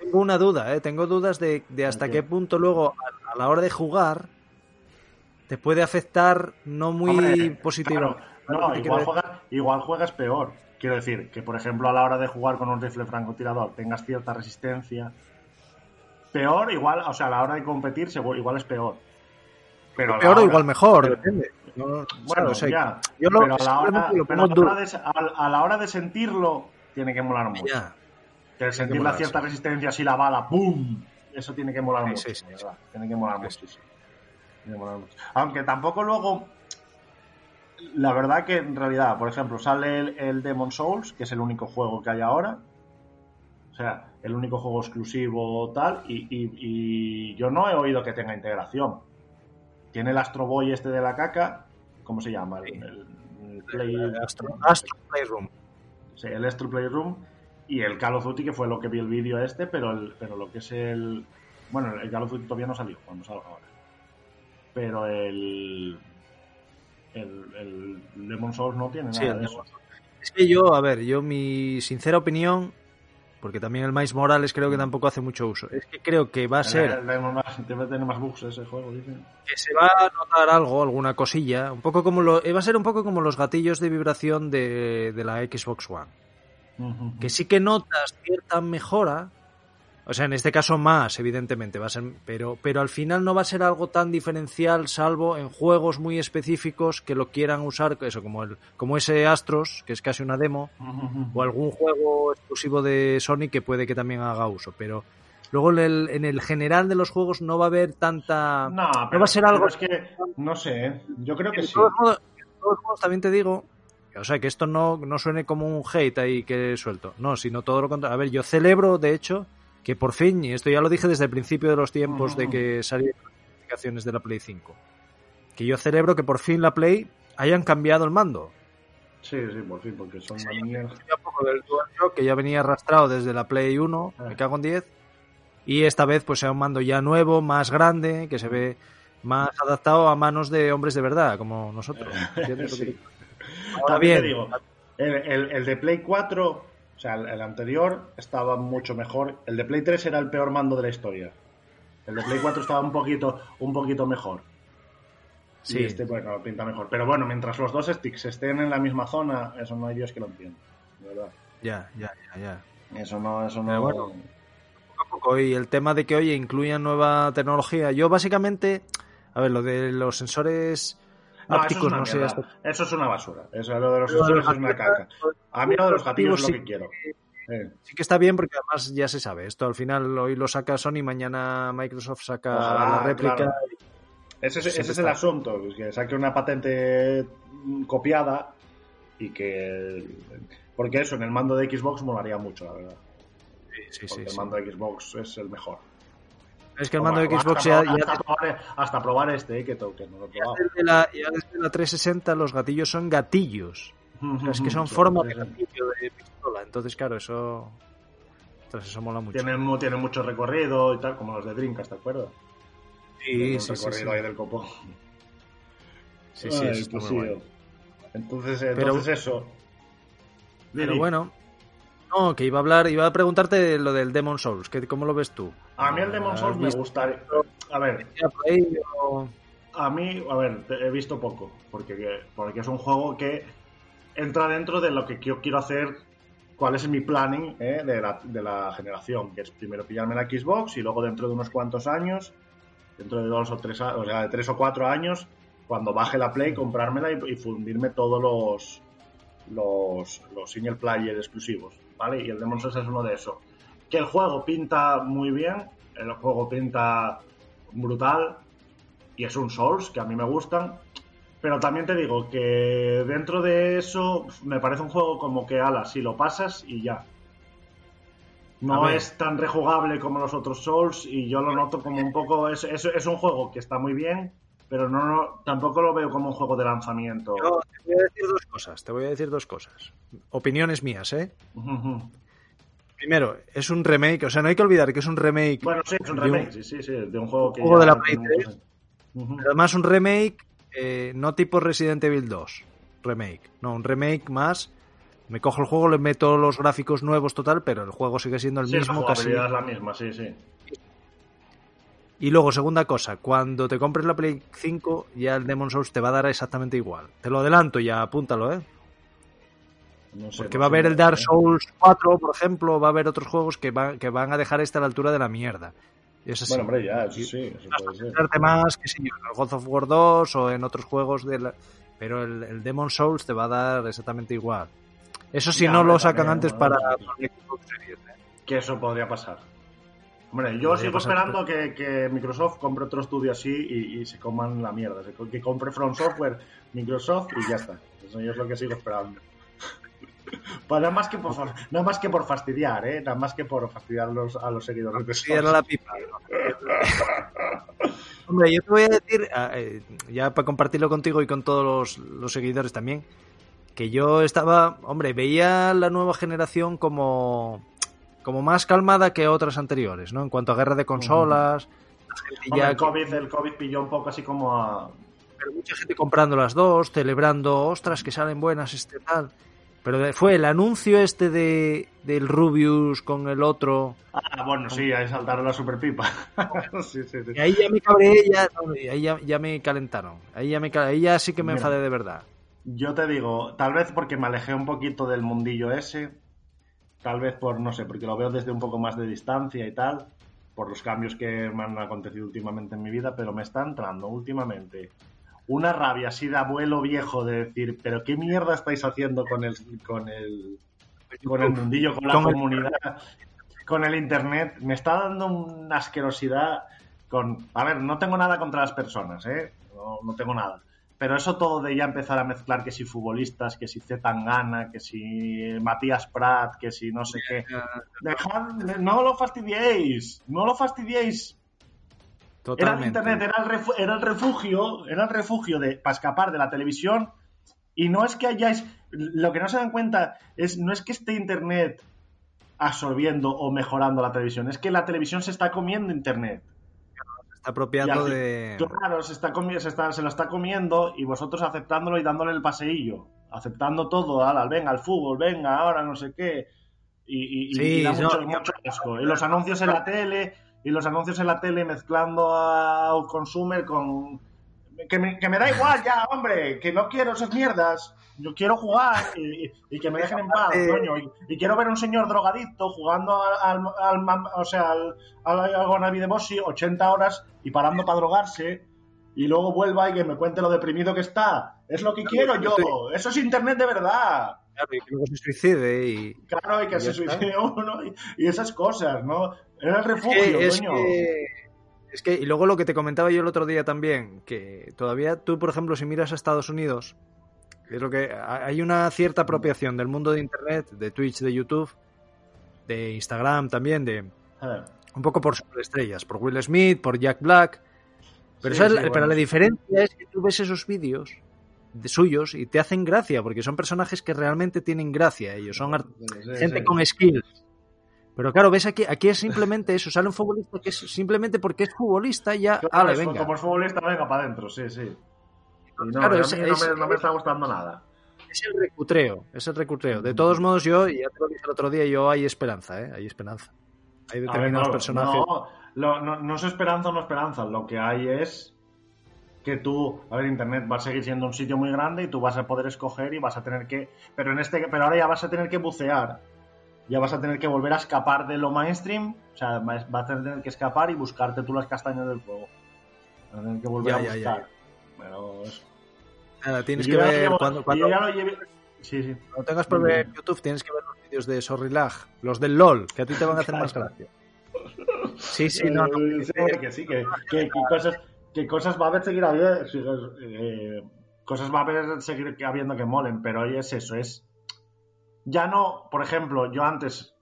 tengo una duda, ¿eh? tengo dudas de, de hasta
¿El
qué punto luego a, a la hora de jugar te puede afectar no muy
Hombre,
positivo.
claro, no, igual juegas, igual juegas peor. Quiero decir, que por ejemplo a la hora de jugar con un rifle francotirador tengas cierta resistencia. Peor, igual, o sea, a la hora de competir igual es peor. Pero
Peor o igual mejor, depende. No,
Bueno,
¿sabes? O sea,
ya.
yo lo,
pero a la, hora,
simplemente lo
pero
pongo
a, la
duro.
hora de, a- la hora de sentirlo, tiene que molar mucho.
Ya.
Que sentir
molar,
la cierta resistencia si la bala, ¡pum! Eso tiene que molar
Sí,
mucho.
sí, sí.
Tiene que molar
Sí,
muchísimo. Tiene que molar mucho. Aunque tampoco luego. la verdad que en realidad, por ejemplo, sale el, el Demon Souls, que es el único juego que hay ahora. O sea, el único juego exclusivo tal. Y, y- y yo no he oído que tenga integración. Tiene el Astro Boy este de la caca. ¿Cómo se llama? El, el- el Play-
Astro, Astro Playroom.
Sí, el Astro Playroom y el Call of Duty, que fue lo que vi el vídeo este, pero, el, pero lo que es el... Bueno, el Call of Duty todavía no salió, cuando salga ahora. Pero el... El, el Demon Souls no tiene nada
Sí,
de eso.
Es que yo, a ver, yo mi sincera opinión, porque también el Miles Morales creo que tampoco hace mucho uso, es que creo que va a ser
Souls debe tener más bugs ese juego, dicen.
que se va a notar algo, alguna cosilla, un poco como lo, eh, va a ser un poco como los gatillos de vibración de, de la Xbox One, que sí que notas cierta mejora, o sea, en este caso más, evidentemente, va a ser, pero, pero al final no va a ser algo tan diferencial, salvo en juegos muy específicos que lo quieran usar, eso como el, como ese Astros, que es casi una demo, o algún juego exclusivo de Sony que puede que también haga uso, pero luego en el, en el general de los juegos no va a haber tanta...
No, pero,
va a ser algo-
es que, no sé, ¿eh? yo creo que
de
sí.
todos modos, de todos modos, también te digo, o sea, que esto no, no suene como un hate ahí que suelto, no, sino todo lo contrario. A ver, yo celebro, de hecho, que por fin, y esto ya lo dije desde el principio de los tiempos de que salieron las notificaciones de la Play 5, que yo celebro que por fin la Play hayan cambiado el mando.
Sí, sí, por fin, porque son
poco del DualShock que ya venía arrastrado desde la Play 1,
Ah.
me cago en 10. Y esta vez pues sea un mando ya nuevo, más grande, que se ve más adaptado a manos de hombres de verdad, como nosotros. ¿Entiendes lo que *laughs*
Sí.
digo? Ahora
También te
bien,
digo, el, el- el de Play 4, o sea, el, el anterior estaba mucho mejor. El de Play 3 era el peor mando de la historia. El de Play 4 estaba un poquito, un poquito mejor.
Sí.
Y este, bueno, pinta mejor. Pero bueno, mientras los dos sticks estén en la misma zona, eso no hay Dios que lo entienda. De verdad.
ya, ya, ya, ya.
Eso no, eso no.
Pero bueno, Poco a poco, y el tema de que, oye, incluyan nueva tecnología. Yo básicamente, a ver, lo de los sensores
No, eso es
no sé,
Eso es una basura. Eso lo de los
Lo de
sensores
los
es una caca. A mí lo de los gatillos es lo que quiero. Eh,
Sí que está bien porque además ya se sabe. Esto al final hoy lo saca Sony, mañana Microsoft saca
Ojalá,
la réplica.
claro. Ese, es- ese es el asunto, que saque una patente copiada y que... Porque eso, en el mando de Xbox molaría mucho, la verdad.
Sí, sí,
Porque
sí,
el
sí.
mando de Xbox es el mejor.
Es que el mando de
Hasta
Xbox ya, ya
hasta, probar, hasta probar este, eh, que, to- que no lo he probado.
desde la, ya desde la 360 los gatillos son gatillos. O sea, es que son *laughs* forma de gatillo de pistola. Entonces, claro, eso. Entonces, eso mola mucho.
Tienen mucho recorrido y tal, como los de Dreamcast, ¿te acuerdas?
Sí, sí, sí.
recorrido
sí.
ahí del copón.
Sí, sí,
Ay,
eso
pues sí,
guay.
oh. Entonces,
Pero-
entonces eso.
Pero bueno. No, que iba a hablar, iba a preguntarte lo del Demon Souls. Que, ¿Cómo lo ves tú?
A mí el Demon
¿Has
Souls me
visto
gusta. A ver, A mí, a ver, he visto poco, porque, porque es un juego que entra dentro de lo que yo quiero hacer, cuál es mi planning eh, de, la, de la generación, que es primero pillarme la Xbox y luego dentro de unos cuantos años, dentro de dos o tres, o sea, de tres o cuatro años, cuando baje la Play, comprármela y, y fundirme todos los, los, los single player exclusivos, ¿vale? Y el Demon Souls es uno de esos. Que el juego pinta muy bien, el juego pinta brutal, y es un Souls que a mí me gustan. Pero también te digo que dentro de eso me parece un juego como que, ala, si lo pasas y ya. No es tan rejugable como los otros Souls y yo lo noto como un poco... Es, es, es un juego que está muy bien, pero no, no tampoco lo veo como un juego de lanzamiento.
Yo te voy a decir dos cosas. Te voy a decir dos cosas. Opiniones mías, ¿eh? Primero, es un remake. O sea, no hay que olvidar que es un remake.
Bueno, sí, es un remake, sí, sí, sí, de un juego que...
juego
ya
de la Play
muchos años. Ujú.
Pero además un remake, eh, no tipo Resident Evil 2. Remake. No, un remake más. Me cojo el juego, le meto los gráficos nuevos total, pero el juego sigue siendo el
Sí, la
mismo casi.
jugabilidad es la misma, sí, sí.
Y luego, segunda cosa, cuando te compres la Play 5, ya el Demon Souls te va a dar exactamente igual. Te lo adelanto ya, apúntalo, ¿eh?
No sé,
Porque va a haber el Dark. Souls 4, por ejemplo, va a haber otros juegos que, van que van a dejar este a la altura de la mierda. Y es así.
Bueno, hombre, ya, eso sí, eso puede ser.
más, que yo, en el God of War 2 o en otros juegos de la... Pero el, el Demon Souls te va a dar exactamente igual. Eso si
Ya,
no lo sacan
también,
antes
bueno,
para,
sí.
para el Xbox Series, ¿eh?
Que eso podría pasar. Hombre, yo sigo esperando que, que Microsoft compre otro estudio así y, y se coman la mierda. Que compre From Software, Microsoft y ya está. Eso es lo que sigo esperando. Pues nada más que por nada más que por fastidiar, ¿eh? Nada más que por fastidiar los- a los seguidores de
era la pipa. Hombre, yo te voy a decir, ah, eh, ya para compartirlo contigo y con todos los, los seguidores también, que yo estaba, hombre, veía la nueva generación como, como más calmada que otras anteriores, ¿no? En cuanto a guerra de consolas, la gente
Hombre,
ya-
el, COVID, el COVID pilló un poco así como a...
pero mucha gente comprando las dos, celebrando, ostras, que salen buenas este tal. Pero fue el anuncio este de del Rubius con el otro.
Ah, bueno, sí, ahí saltaron la super pipa. *laughs* sí, sí, sí.
Y ahí ya me cabré, ya, ahí ya, ya me calentaron. Ahí ya, me, ahí ya sí que me
Mira.
enfadé de verdad.
Yo te digo, tal vez porque me alejé un poquito del mundillo ese, tal vez por, no sé, porque lo veo desde un poco más de distancia y tal, por los cambios que me han acontecido últimamente en mi vida, pero me está entrando últimamente una rabia así de abuelo viejo de decir, pero qué mierda estáis haciendo con el, con el, con el mundillo, con la comunidad, con el internet. Me está dando una asquerosidad con... A ver, no tengo nada contra las personas, ¿eh? No, no tengo nada. Pero eso todo de ya empezar a mezclar que si futbolistas, que si Zetangana, que si Matías Prat, que si no sé qué. Dejad, no lo fastidiéis, no lo fastidiéis. Era el internet, era el, era el refugio, era el refugio de, para escapar de la televisión. Y no es que hayáis, lo que no se dan cuenta es, no es que esté internet absorbiendo o mejorando la televisión, es que la televisión se está comiendo internet.
Está apropiando
así-
de.
Claro, se, está se, está- se lo está comiendo y vosotros aceptándolo y dándole el paseillo. Aceptando todo, ala, venga, al fútbol, venga, ahora no sé qué. Y, y- y-
Sí,
y da
no,
mucho,
y-
mucho asco. Y los anuncios en la tele, y los anuncios en la tele mezclando a Consumer con... Que me, que me da igual ya, hombre, que no quiero esas mierdas. Yo quiero jugar y, que me dejen en paz, coño. Y, y quiero ver a un señor drogadicto jugando al, al, o sea, al, al, de Bossi 80 horas y parando para drogarse y luego vuelva y que me cuente lo deprimido que está. Es lo que quiero yo. Eso es internet de verdad.
Claro, y que luego se suicide y.
Claro, y que
Y
se
está.
suicide *laughs* uno y, y esas cosas, ¿no? Era el
Es
refugio,
que, es,
coño.
que, es que- y luego lo que te comentaba yo el otro día también, que todavía tú, por ejemplo, si miras a Estados Unidos, es lo que hay una cierta apropiación del mundo de Internet, de Twitch, de YouTube, de Instagram también, de un poco por superestrellas, por Will Smith, por Jack Black. Pero,
Sí,
¿sabes?
sí,
pero
bueno.
la diferencia es que tú ves esos vídeos de suyos y te hacen gracia, porque son personajes que realmente tienen gracia. Ellos son
sí,
gente con skills. Pero claro, ves aquí, aquí es simplemente eso, sale un futbolista que es simplemente porque es futbolista y ya,
Claro,
ale, venga.
Como es futbolista, venga para adentro, sí, sí. No,
Claro, es-
no, me, no me está gustando nada.
Es el recutreo, es el recutreo. De todos modos, yo, y ya te lo dije el otro día, yo hay esperanza, ¿eh? Hay esperanza. Hay
ver,
determinados
no,
personajes.
No, lo- no, no es esperanza o no esperanza. Lo que hay es que tú, a ver, Internet va a seguir siendo un sitio muy grande y tú vas a poder escoger y vas a tener que, pero en este, pero ahora ya vas a tener que bucear, ya vas a tener que volver a escapar de lo mainstream, o sea, vas a tener que escapar y buscarte tú las castañas del fuego. Vas a tener que volver
Ya,
a
ya, ya,
buscar. Pero
Nada, tienes
y
que ver
llevo-
cuando, cuando,
yo ya lo llevé- Sí, sí.
cuando tengas por ver YouTube, tienes que ver los vídeos de Sorry Lag, los del LOL, que a ti te van a hacer más gracia. Sí, sí, no, no.
Eh, sí, que sí, que, que- que cosas, que cosas va a haber seguir habiendo, eh, cosas va a haber seguir habiendo que molen, pero hoy es eso, es ya no, por ejemplo, yo antes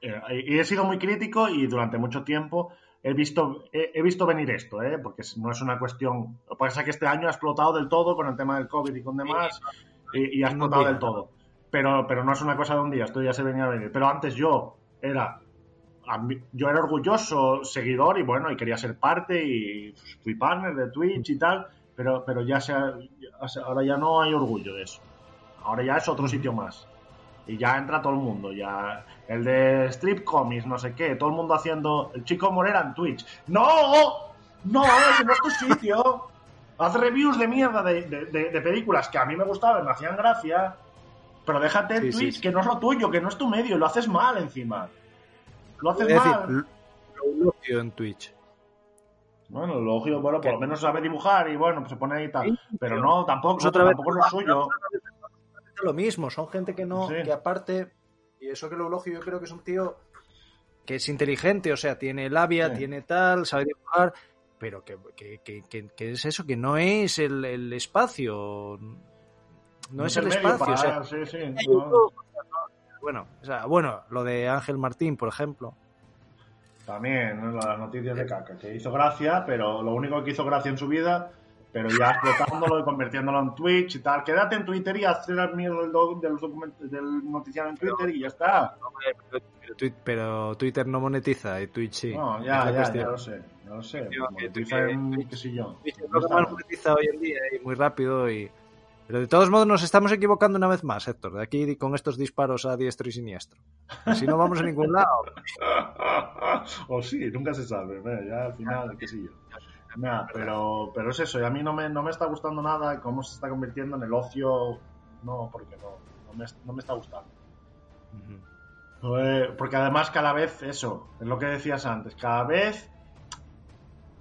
eh, y he sido muy crítico y durante mucho tiempo he visto he, he visto venir esto, ¿eh? porque no es una cuestión, lo que pasa es que este año ha explotado del todo con el tema del COVID y con demás y, y ha explotado
día,
del todo. Pero, pero no es una cosa de un día, esto ya se venía a venir. Pero antes yo era yo era orgulloso seguidor y bueno, y quería ser parte y fui partner de Twitch y tal, pero, pero ya se- ahora ya no hay orgullo de eso. Ahora ya es otro sitio más. Y ya entra todo el mundo, ya el de Strip Comics, no sé qué, todo el mundo haciendo el chico Morera en Twitch. ¡No! ¡No! ¡Ese no es tu sitio! Haz reviews de mierda de, de- películas que a mí me gustaban, me hacían gracia, pero déjate en Twitch, que no es lo tuyo, que no es tu medio, lo haces mal encima. Lo haces
Es decir,
mal.
lo lo en Twitch.
Bueno, lo bueno, por lo menos sabe dibujar y bueno, pues se pone ahí y tal. Pero no, tampoco,
Pues otra vez-
tampoco es lo suyo.
Lo mismo, son gente que no,
Sí.
que aparte, y eso que lo elogio yo creo que es un tío que es inteligente, o sea, tiene labia,
Sí.
tiene tal, sabe dibujar, pero que, que- que- que- es eso, que no es el, el espacio. No, es el, espacio.
para-
o sea,
sí, sí, no.
Bueno, o sea, bueno, lo de Ángel Martín, por ejemplo.
También, las noticias de caca, que hizo gracia, pero lo único que hizo gracia en su vida, pero ya explotándolo y convirtiéndolo en Twitch y tal. Quédate en Twitter y haz la mierda del, del, noticiario en Twitter y ya está.
Pero, pero Twi- pero Twitter no monetiza y Twitch sí.
No, ya, ya, ya lo sé, ya lo sé.
Que- que-
en, qué sé yo.
Twitch es lo que más monetiza hoy en día y muy rápido y... Pero de todos modos nos estamos equivocando una vez más, Héctor, de aquí con estos disparos a diestro y siniestro. Si no vamos a ningún lado. *laughs*
o sí, nunca se sabe, ya al final, qué sé yo. Nada, pero, pero es eso, y a mí no me, no me está gustando nada cómo se está convirtiendo en el ocio, no, porque no, no me, no me está gustando. Eh, Porque además cada vez, eso, es lo que decías antes, cada vez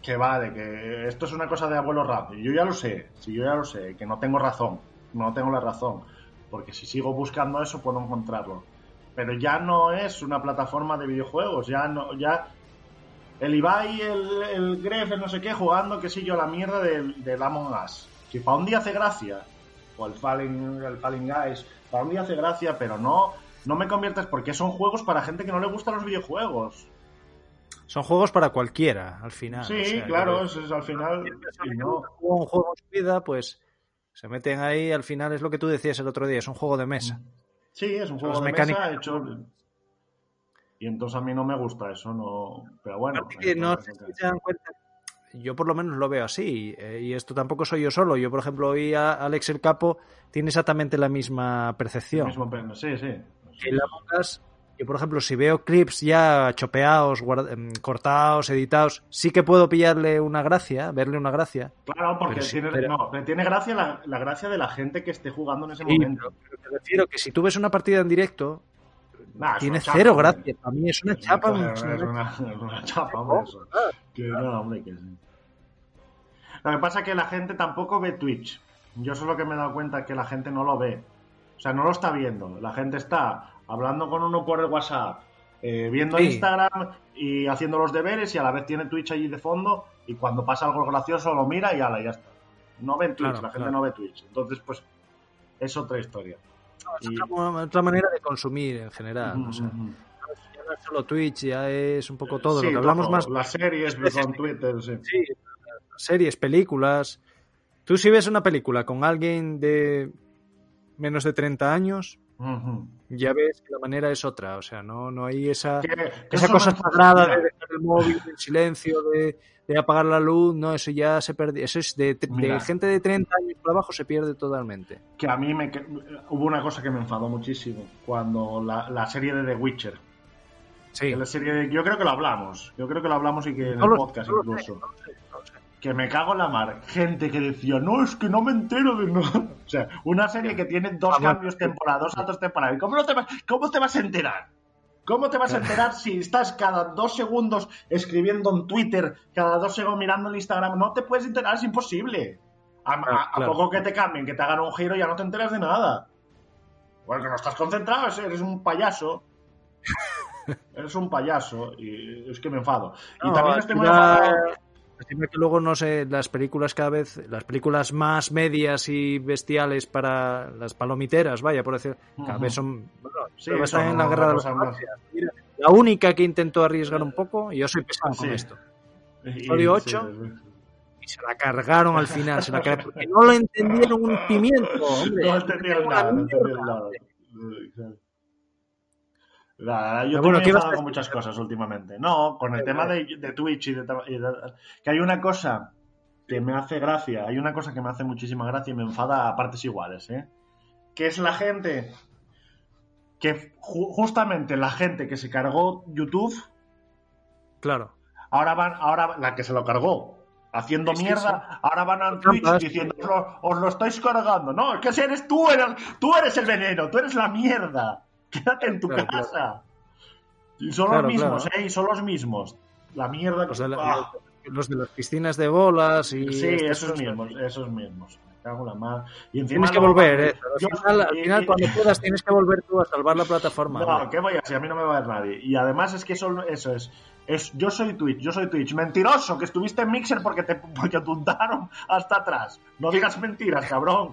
que vale, que esto es una cosa de abuelo rap, y yo ya lo sé, si yo ya lo sé, que no tengo razón, no tengo la razón, porque si sigo buscando eso puedo encontrarlo. Pero ya no es una plataforma de videojuegos, ya no, ya el Ibai, el, el Gref, el no sé qué, jugando, qué sé yo, la mierda del, del Among Us. Que para un día hace gracia, o el Falling, el Falling Guys, para un día hace gracia, pero no, no me conviertes porque son juegos para gente que no le gustan los videojuegos.
Son juegos para cualquiera, al final.
sí,
o sea,
claro,
que-
es al final. y no.
juega un juego en su vida, pues se meten ahí, al final es lo que tú decías el otro día, es un juego de mesa.
Sí, es un juego
Las
de
mecánicas.
mesa hecho. Y entonces a mí no me gusta eso, no. Pero bueno.
Aparte que no sé si se dan cuenta, yo por lo menos lo veo así, eh, y esto tampoco soy yo solo. Yo, por ejemplo, hoy a Alex el Capo tiene exactamente la misma percepción.
Mismo sí, sí.
En la Among Us, yo, por ejemplo, si veo clips ya chopeados, guard- em, cortados, editados, sí que puedo pillarle una gracia, verle una gracia.
Claro, porque
Pero sí,
tiene,
pero-
no, tiene gracia la, la gracia de la gente que esté jugando en ese
Sí,
momento.
pero me refiero que si tú ves una partida en directo,
Nah, es
tiene
chapa,
cero gracia. Para mí es una
Es
chapa.
una-
es
Es
una-
es una chapa, hombre, eso. Que no, hombre, que sí. Lo que pasa es que la gente tampoco ve Twitch. Yo eso es lo que me he dado cuenta, que la gente no lo ve. O sea, no lo está viendo. La gente está hablando con uno por el WhatsApp, eh, viendo
Sí.
Instagram y haciendo los deberes y a la vez tiene Twitch allí de fondo y cuando pasa algo gracioso lo mira y ala, ya está. No ven Twitch,
Claro,
la gente
claro.
no ve Twitch. Entonces, pues, es otra historia.
Es
Y-
otra, otra manera de consumir en general. o sea, ya no es solo Twitch, ya es un poco todo.
Sí,
lo que hablamos
todo.
más.
Las series con Twitter, sí.
Sí, series, películas. Tú si ves una película con alguien de menos de 30 años, Ya ves que la manera es otra. O sea, no, no hay esa, esa cosa sagrada de dejar el móvil en silencio, de, de apagar la luz. No, eso ya se perdió. Eso es de, gente de 30 años para abajo se pierde totalmente.
que a mí me que- hubo una cosa que me enfadó muchísimo cuando la, la serie de The Witcher
Sí.
la serie de- yo creo que lo hablamos yo creo que lo hablamos y que en
No
el podcast
sé,
incluso
no lo sé.
Que me cago en la mar gente que decía no es que no me entero de nada *laughs* o sea una serie que tiene dos cambios temporadas dos saltos temporales ¿cómo, no te vas, ¿cómo te vas a enterar? ¿Cómo te vas a enterar si estás cada dos segundos escribiendo en Twitter, cada dos segundos mirando en Instagram? No te puedes enterar, es imposible. A, poco que te cambien, que te hagan un giro, ya no te enteras de nada. Porque no estás concentrado, es- eres un payaso. *laughs* eres un payaso y es que me enfado. y también estoy muy enfadado.
Encima que luego, no sé, las películas cada vez, las películas más medias y bestiales para las palomiteras, vaya, por decir, cada vez son, bueno,
Sí,
en la guerra de galaxias. Mira, La única que intentó arriesgar un poco, y yo soy pesado con esto, episodio
sí,
ocho.
sí, sí.
y se la cargaron al final, se la cargaron, porque no lo entendieron un pimiento, hombre. *laughs*
No entendieron nada, no entendieron nada. Nada, yo estoy
bueno,
muy
¿qué ibas a
enfadado con muchas cosas últimamente. No, con el tema de, de Twitch y de, y de- que hay una cosa que me hace gracia, hay una cosa que me hace muchísima gracia y me enfada a partes iguales, ¿eh? Que es la gente que ju- justamente la gente que se cargó YouTube
Claro.
ahora van, ahora la que se lo cargó, haciendo mierda, ahora van a Twitch diciendo, os lo, os lo estáis cargando. No, es que si eres tú, eres, tú eres el veneno, tú eres la mierda. Quédate en tu
Claro,
casa. Y son
Claro,
los mismos. ¿eh? Y son los mismos. La mierda.
La-
Ah,
los de las piscinas de bolas y...
sí, esos
cosas.
mismos, esos mismos. cago en la mar. Y encima
Tienes que volver, ¿eh? Al final, al final, cuando puedas, tienes que volver tú a salvar la plataforma.
No,
hombre.
¿qué voy a hacer? A mí no me va a ver nadie. Y además es que eso, eso es, es. Yo soy Twitch, yo soy Twitch. Mentiroso, que estuviste en Mixer porque te porque apuntaron hasta atrás. No digas mentiras, cabrón.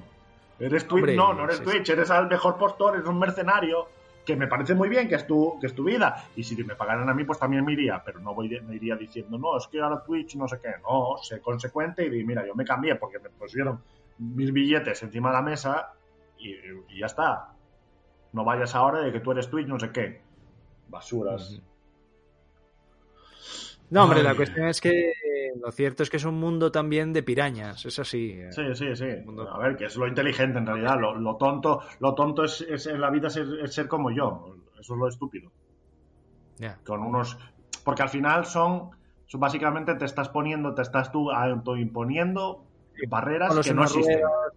Eres Twitch,
Hombre,
no, no eres
sí,
Twitch, eres el mejor postor, eres un mercenario. Que me parece muy bien que es, tu, que es tu vida. Y si me pagaran a mí, pues también me iría. Pero no voy me iría diciendo, no, es que ahora Twitch no sé qué. No, sé consecuente y di, mira, yo me cambié porque me pusieron mil billetes encima de la mesa y, ya está. No vayas ahora de que tú eres Twitch, no sé qué. Basuras.
No, hombre, la cuestión es que eh, lo cierto es que es un mundo también de pirañas, es así. eh.
Sí, sí, sí. A ver, que es lo inteligente en realidad. Lo, lo tonto, lo tonto es, es en la vida ser, es ser como yo. Eso es lo estúpido.
Ya.
Con unos. Porque al final son. son básicamente te estás poniendo, te estás tú autoimponiendo barreras que no existen.
ruedas.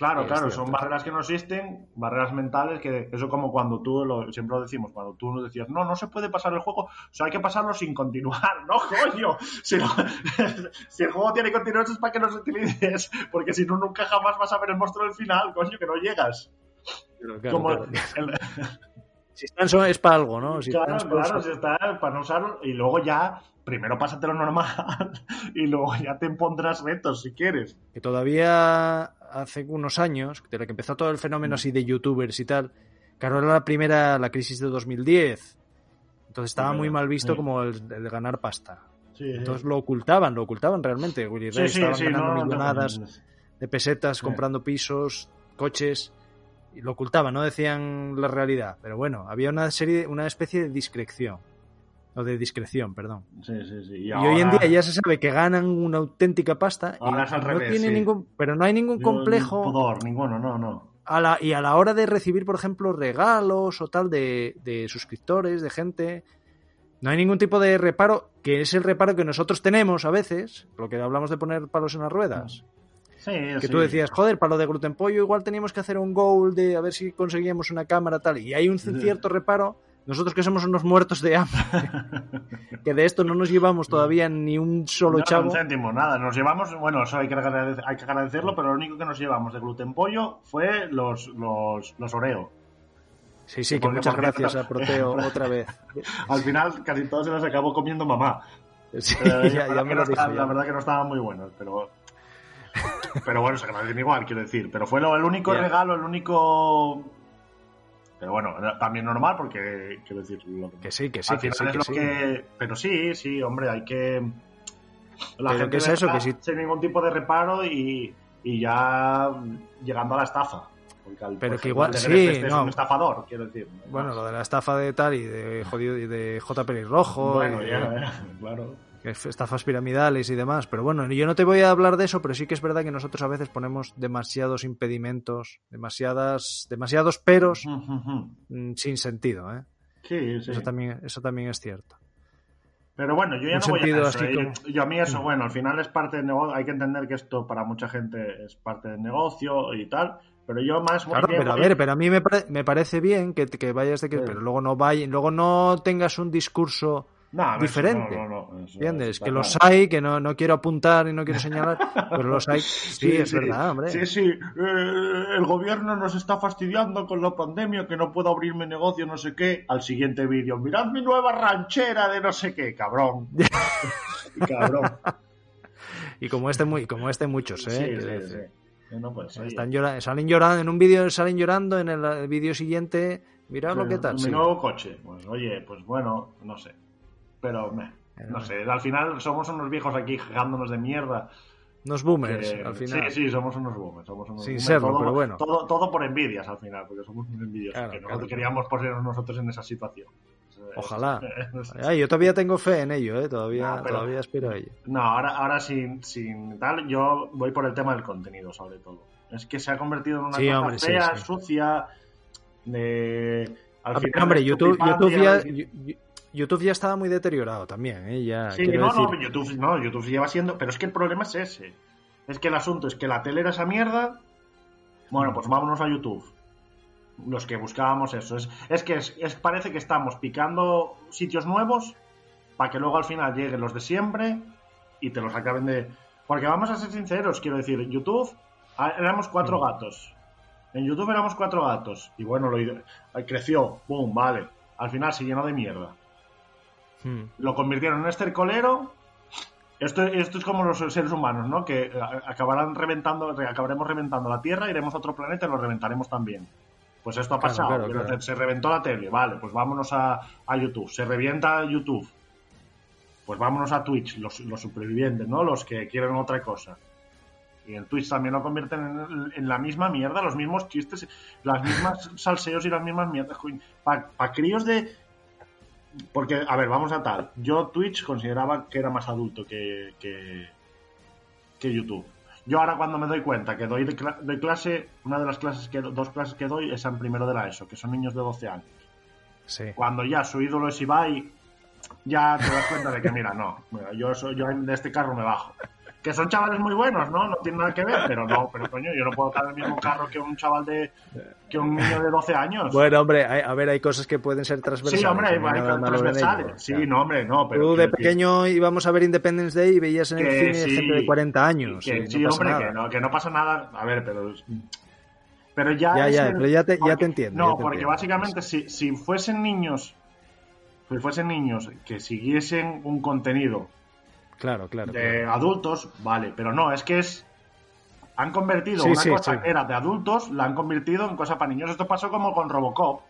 Claro, claro,
cierto.
son barreras que no existen, barreras mentales, que eso como cuando tú, lo, siempre lo decimos, cuando tú nos decías, no, no se puede pasar el juego, o sea, hay que pasarlo sin continuar, *laughs* no, coño, si, no- *laughs* si el juego tiene continuidad es para que los utilices, porque si no, nunca jamás vas a ver el monstruo del final, coño, que no llegas.
Claro,
como
claro.
el-
Si están es para algo, ¿no? Si
claro,
están
claro, si está para no usarlo, y luego ya, primero pásatelo normal, *laughs* y luego ya te pondrás retos si quieres.
que todavía hace unos años, de la que empezó todo el fenómeno así de youtubers y tal, claro, era la primera, la crisis de 2010. Entonces estaba
Sí,
muy mal visto
sí.
como el, ganar pasta.
Sí, sí.
Entonces lo ocultaban, lo ocultaban realmente. Willy
Sí,
Ray
sí,
estaban
sí,
ganando
no, no,
millonadas
no.
de pesetas,
Sí.
comprando pisos, coches, y lo ocultaban, no decían la realidad. Pero bueno, había una serie, una especie de discreción. O de discreción, perdón.
Sí, sí, sí.
Y, hoy en día ya se sabe que ganan una auténtica pasta y
Ahora es al
no
revés,
tiene
sí.
ningún, pero no hay ningún complejo
pudor, ninguno, no, no.
a la, y a la hora de recibir, por ejemplo, regalos o tal de, de suscriptores, de gente, no hay ningún tipo de reparo, que es el reparo que nosotros tenemos a veces, lo que hablamos de poner palos en las ruedas.
Sí,
Que
sí.
tú decías, joder, para lo de gluten pollo igual teníamos que hacer un goal de a ver si conseguíamos una cámara tal. Y hay un cierto reparo, nosotros que somos unos muertos de hambre, *laughs* que de esto no nos llevamos todavía ni un solo
No,
chavo.
un céntimo, nada. Nos llevamos, bueno, eso hay que, agradecer- hay que agradecerlo, pero lo único que nos llevamos de gluten pollo fue los, los, los Oreo.
Sí, sí, que muchas gracias a *laughs* Proteo otra vez.
Al final casi todos se las acabó comiendo mamá.
Sí,
Eh, *laughs*
ya,
la,
ya
verdad
me
que
lo
no
dijo.
estaban-
ya.
la verdad que no estaban muy buenos, pero... Pero bueno, se agradecen igual, quiero decir. Pero fue lo- el único regalo, el único... Pero bueno, también normal porque, quiero decir... Lo,
Que sí, que sí,
al
que sí,
es
que
lo
sí.
que... Pero sí, sí, hombre, hay que... La gente
¿qué es eso? Que si-
sin ningún tipo de reparo y, y ya llegando a la estafa. Al-
Pero que igual- sí,
este es
no.
un estafador, quiero decir.
Bueno, lo de la estafa de tal y de jodido y de J. Pelirrojo,
Bueno,
y
ya, ya, *laughs* claro.
Estafas piramidales y demás. Pero bueno, yo no te voy a hablar de eso, pero sí que es verdad que nosotros a veces ponemos demasiados impedimentos, demasiadas, demasiados peros mm, sin sentido, ¿eh?
Sí, sí.
Eso también, eso también es cierto.
Pero bueno, yo ya
Un
no voy a eso. ¿eh?
como-
Yo, a mí eso, bueno, al final es parte del negocio. Hay que entender que esto para mucha gente es parte del negocio y tal. Pero yo más
Claro,
bien-
pero a ver, pero a mí me, me parece bien que, que vayas de que,
Sí.
pero luego no vaya, luego no tengas un discurso
No,
diferente.
no, no,
¿Entiendes?
está
Que los hay, que no, no quiero apuntar y no quiero señalar, *laughs* pero los hay. Sí, es verdad, hombre.
Sí, sí, eh, el gobierno nos está fastidiando con la pandemia, que no puedo abrir mi negocio, no sé qué. Al siguiente vídeo, mirad mi nueva ranchera de no sé qué, cabrón. *laughs* cabrón.
Y como este, muy, como este muchos, ¿eh?
Sí, sí. No, pues.
Están llora- salen llorando, en un vídeo salen llorando, en el, vídeo siguiente, mirad lo que tal.
Mi nuevo coche. Pues oye, pues bueno, no sé. Pero, meh, no sé, al final somos unos viejos aquí jugándonos de mierda.
Unos boomers,
que-
al final.
Sí, sí, somos unos boomers. Somos unos
Sin
boomers.
serlo,
todo,
pero bueno.
Todo, todo por envidias al final, porque somos muy envidiosos.
Claro,
que
claro,
no
claro.
queríamos ponernos nosotros en esa situación. *laughs*
Ojalá. *laughs* Ay, yo todavía tengo fe en ello, ¿eh? Todavía,
No, pero-
todavía aspiro a ello.
No, ahora, ahora sin, sin tal, yo voy por el tema del contenido, sobre todo. Es que se ha convertido en una
Sí,
cosa
hombre,
fea,
sí.
sucia, de... Al final
hombre, YouTube, ya, YouTube ya estaba muy deteriorado también, ¿eh? Ya,
Sí, no,
decir,
no, YouTube, no, YouTube lleva siendo... Pero es que el problema es ese. Es que el asunto es que la tele era esa mierda. Bueno, pues vámonos a YouTube. Los que buscábamos eso. Es, es que es, es- parece que estamos picando sitios nuevos para que luego al final lleguen los de siempre y te los acaben de... Porque vamos a ser sinceros, quiero decir, YouTube Ah, éramos cuatro gatos. En YouTube éramos cuatro gatos. Y bueno, lo, creció. ¡Bum! Vale. Al final se llenó de mierda. Hmm. Lo convirtieron en un estercolero. Esto, esto es como los seres humanos, ¿no? Que eh, acabarán reventando, acabaremos reventando la Tierra, iremos a otro planeta y lo reventaremos también. Pues esto ha pasado. Se reventó la tele, vale, pues vámonos a, YouTube. Se revienta YouTube. Pues vámonos a Twitch, los, los supervivientes, ¿no? Los que quieren otra cosa. Y en Twitch también lo convierten en, la misma mierda, los mismos chistes, las mismas *laughs* salseos y las mismas mierdas. Para críos de. Porque, a ver, vamos a tal. Yo Twitch consideraba que era más adulto que, que, YouTube. Yo ahora cuando me doy cuenta que doy de, clase, una de las clases que dos clases que doy es en primero de la ESO, que son niños de 12 años. Sí. Cuando ya su ídolo es Ibai, ya te das cuenta de que, mira, no, yo, yo de este carro me bajo que son chavales muy buenos, ¿no? No tiene nada que ver, pero no, pero coño, yo no puedo estar en el mismo carro que un chaval de. que un niño de 12 años.
Bueno, hombre, a ver, hay cosas que pueden ser transversales.
Sí, hombre, hay, hay transversales. Sí, no, hombre, no. Pero
Tú de pequeño íbamos a ver Independence Day y veías en el cine gente de 40 años.
Que, sí, hombre, que no, que no pasa nada. A ver, pero. Pero ya.
Ya, ya, pero ya te, ya te entiendo.
No, porque básicamente si, si fuesen niños. Si fuesen niños que siguiesen un contenido
Claro, claro.
De adultos, vale, pero no, es que es. Han convertido una cosa que era de adultos, la han convertido en cosa para niños. Esto pasó como con Robocop.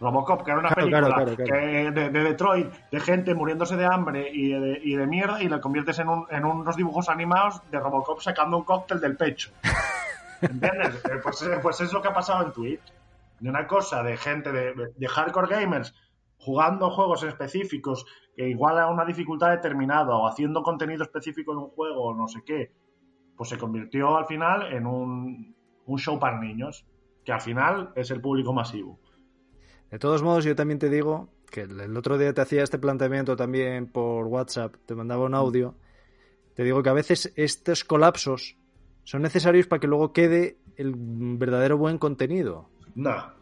Robocop, que era una película de, Detroit, de gente muriéndose de hambre y de, y de mierda, y la conviertes en, un, en, unos dibujos animados de Robocop sacando un cóctel del pecho. *laughs* ¿Entiendes? Eh, pues, eh, pues, es lo que ha pasado en Twitch. De una cosa de gente de, de hardcore gamers jugando juegos específicos que igual a una dificultad determinada o haciendo contenido específico de un juego o no sé qué, pues se convirtió al final en un, show para niños, que al final es el público masivo.
De todos modos, yo también te digo que el otro día te hacía este planteamiento también por WhatsApp, te mandaba un audio, te digo que a veces estos colapsos son necesarios para que luego quede el verdadero buen contenido.
No,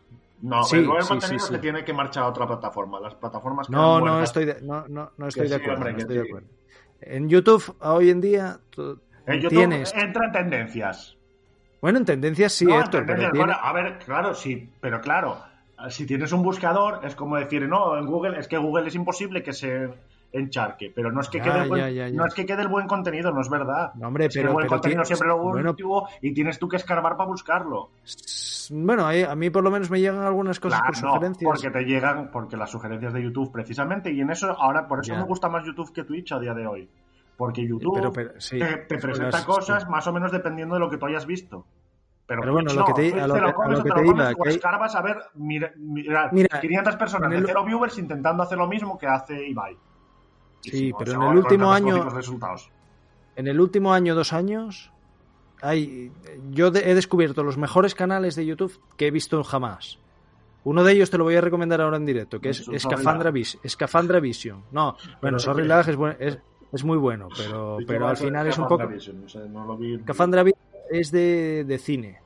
no, el buen contenido se tiene que marchar a otra plataforma. Las plataformas que
No, no estoy de, no, no, no estoy, de acuerdo, En YouTube, hoy en día,
en YouTube tienes... entra en tendencias.
Bueno, en tendencias sí, Héctor,
A ver, claro, sí, pero claro, si tienes un buscador, es como decir, no, en Google, es que Google es imposible que se encharque, pero no es que quede el buen, no es que quede el buen contenido, no es verdad.
hombre, pero, el
buen contenido siempre lo bueno, y tienes tú que escarbar para buscarlo.
Bueno, a mí por lo menos me llegan algunas cosas por sugerencias.
porque te llegan, porque las sugerencias de YouTube precisamente, y en eso ahora, por eso me gusta más YouTube que Twitch a día de hoy. Porque YouTube te, presenta cosas más o menos dependiendo de lo que tú hayas visto. Pero, bueno, lo que te, a lo, que, te, iba, escarbas a ver, mira, mira, 500 personas de cero viewers intentando hacer lo mismo que hace Ibai.
Sí, pero en el último año. En el último año, dos años, hay, yo he descubierto los mejores canales de YouTube que he visto jamás. Uno de ellos te lo voy a recomendar ahora en directo, que es Escafandra, Vision. No, bueno, Sorry Lag es, es, muy bueno, pero, pero al final es un poco. Escafandra Vision es de, de cine.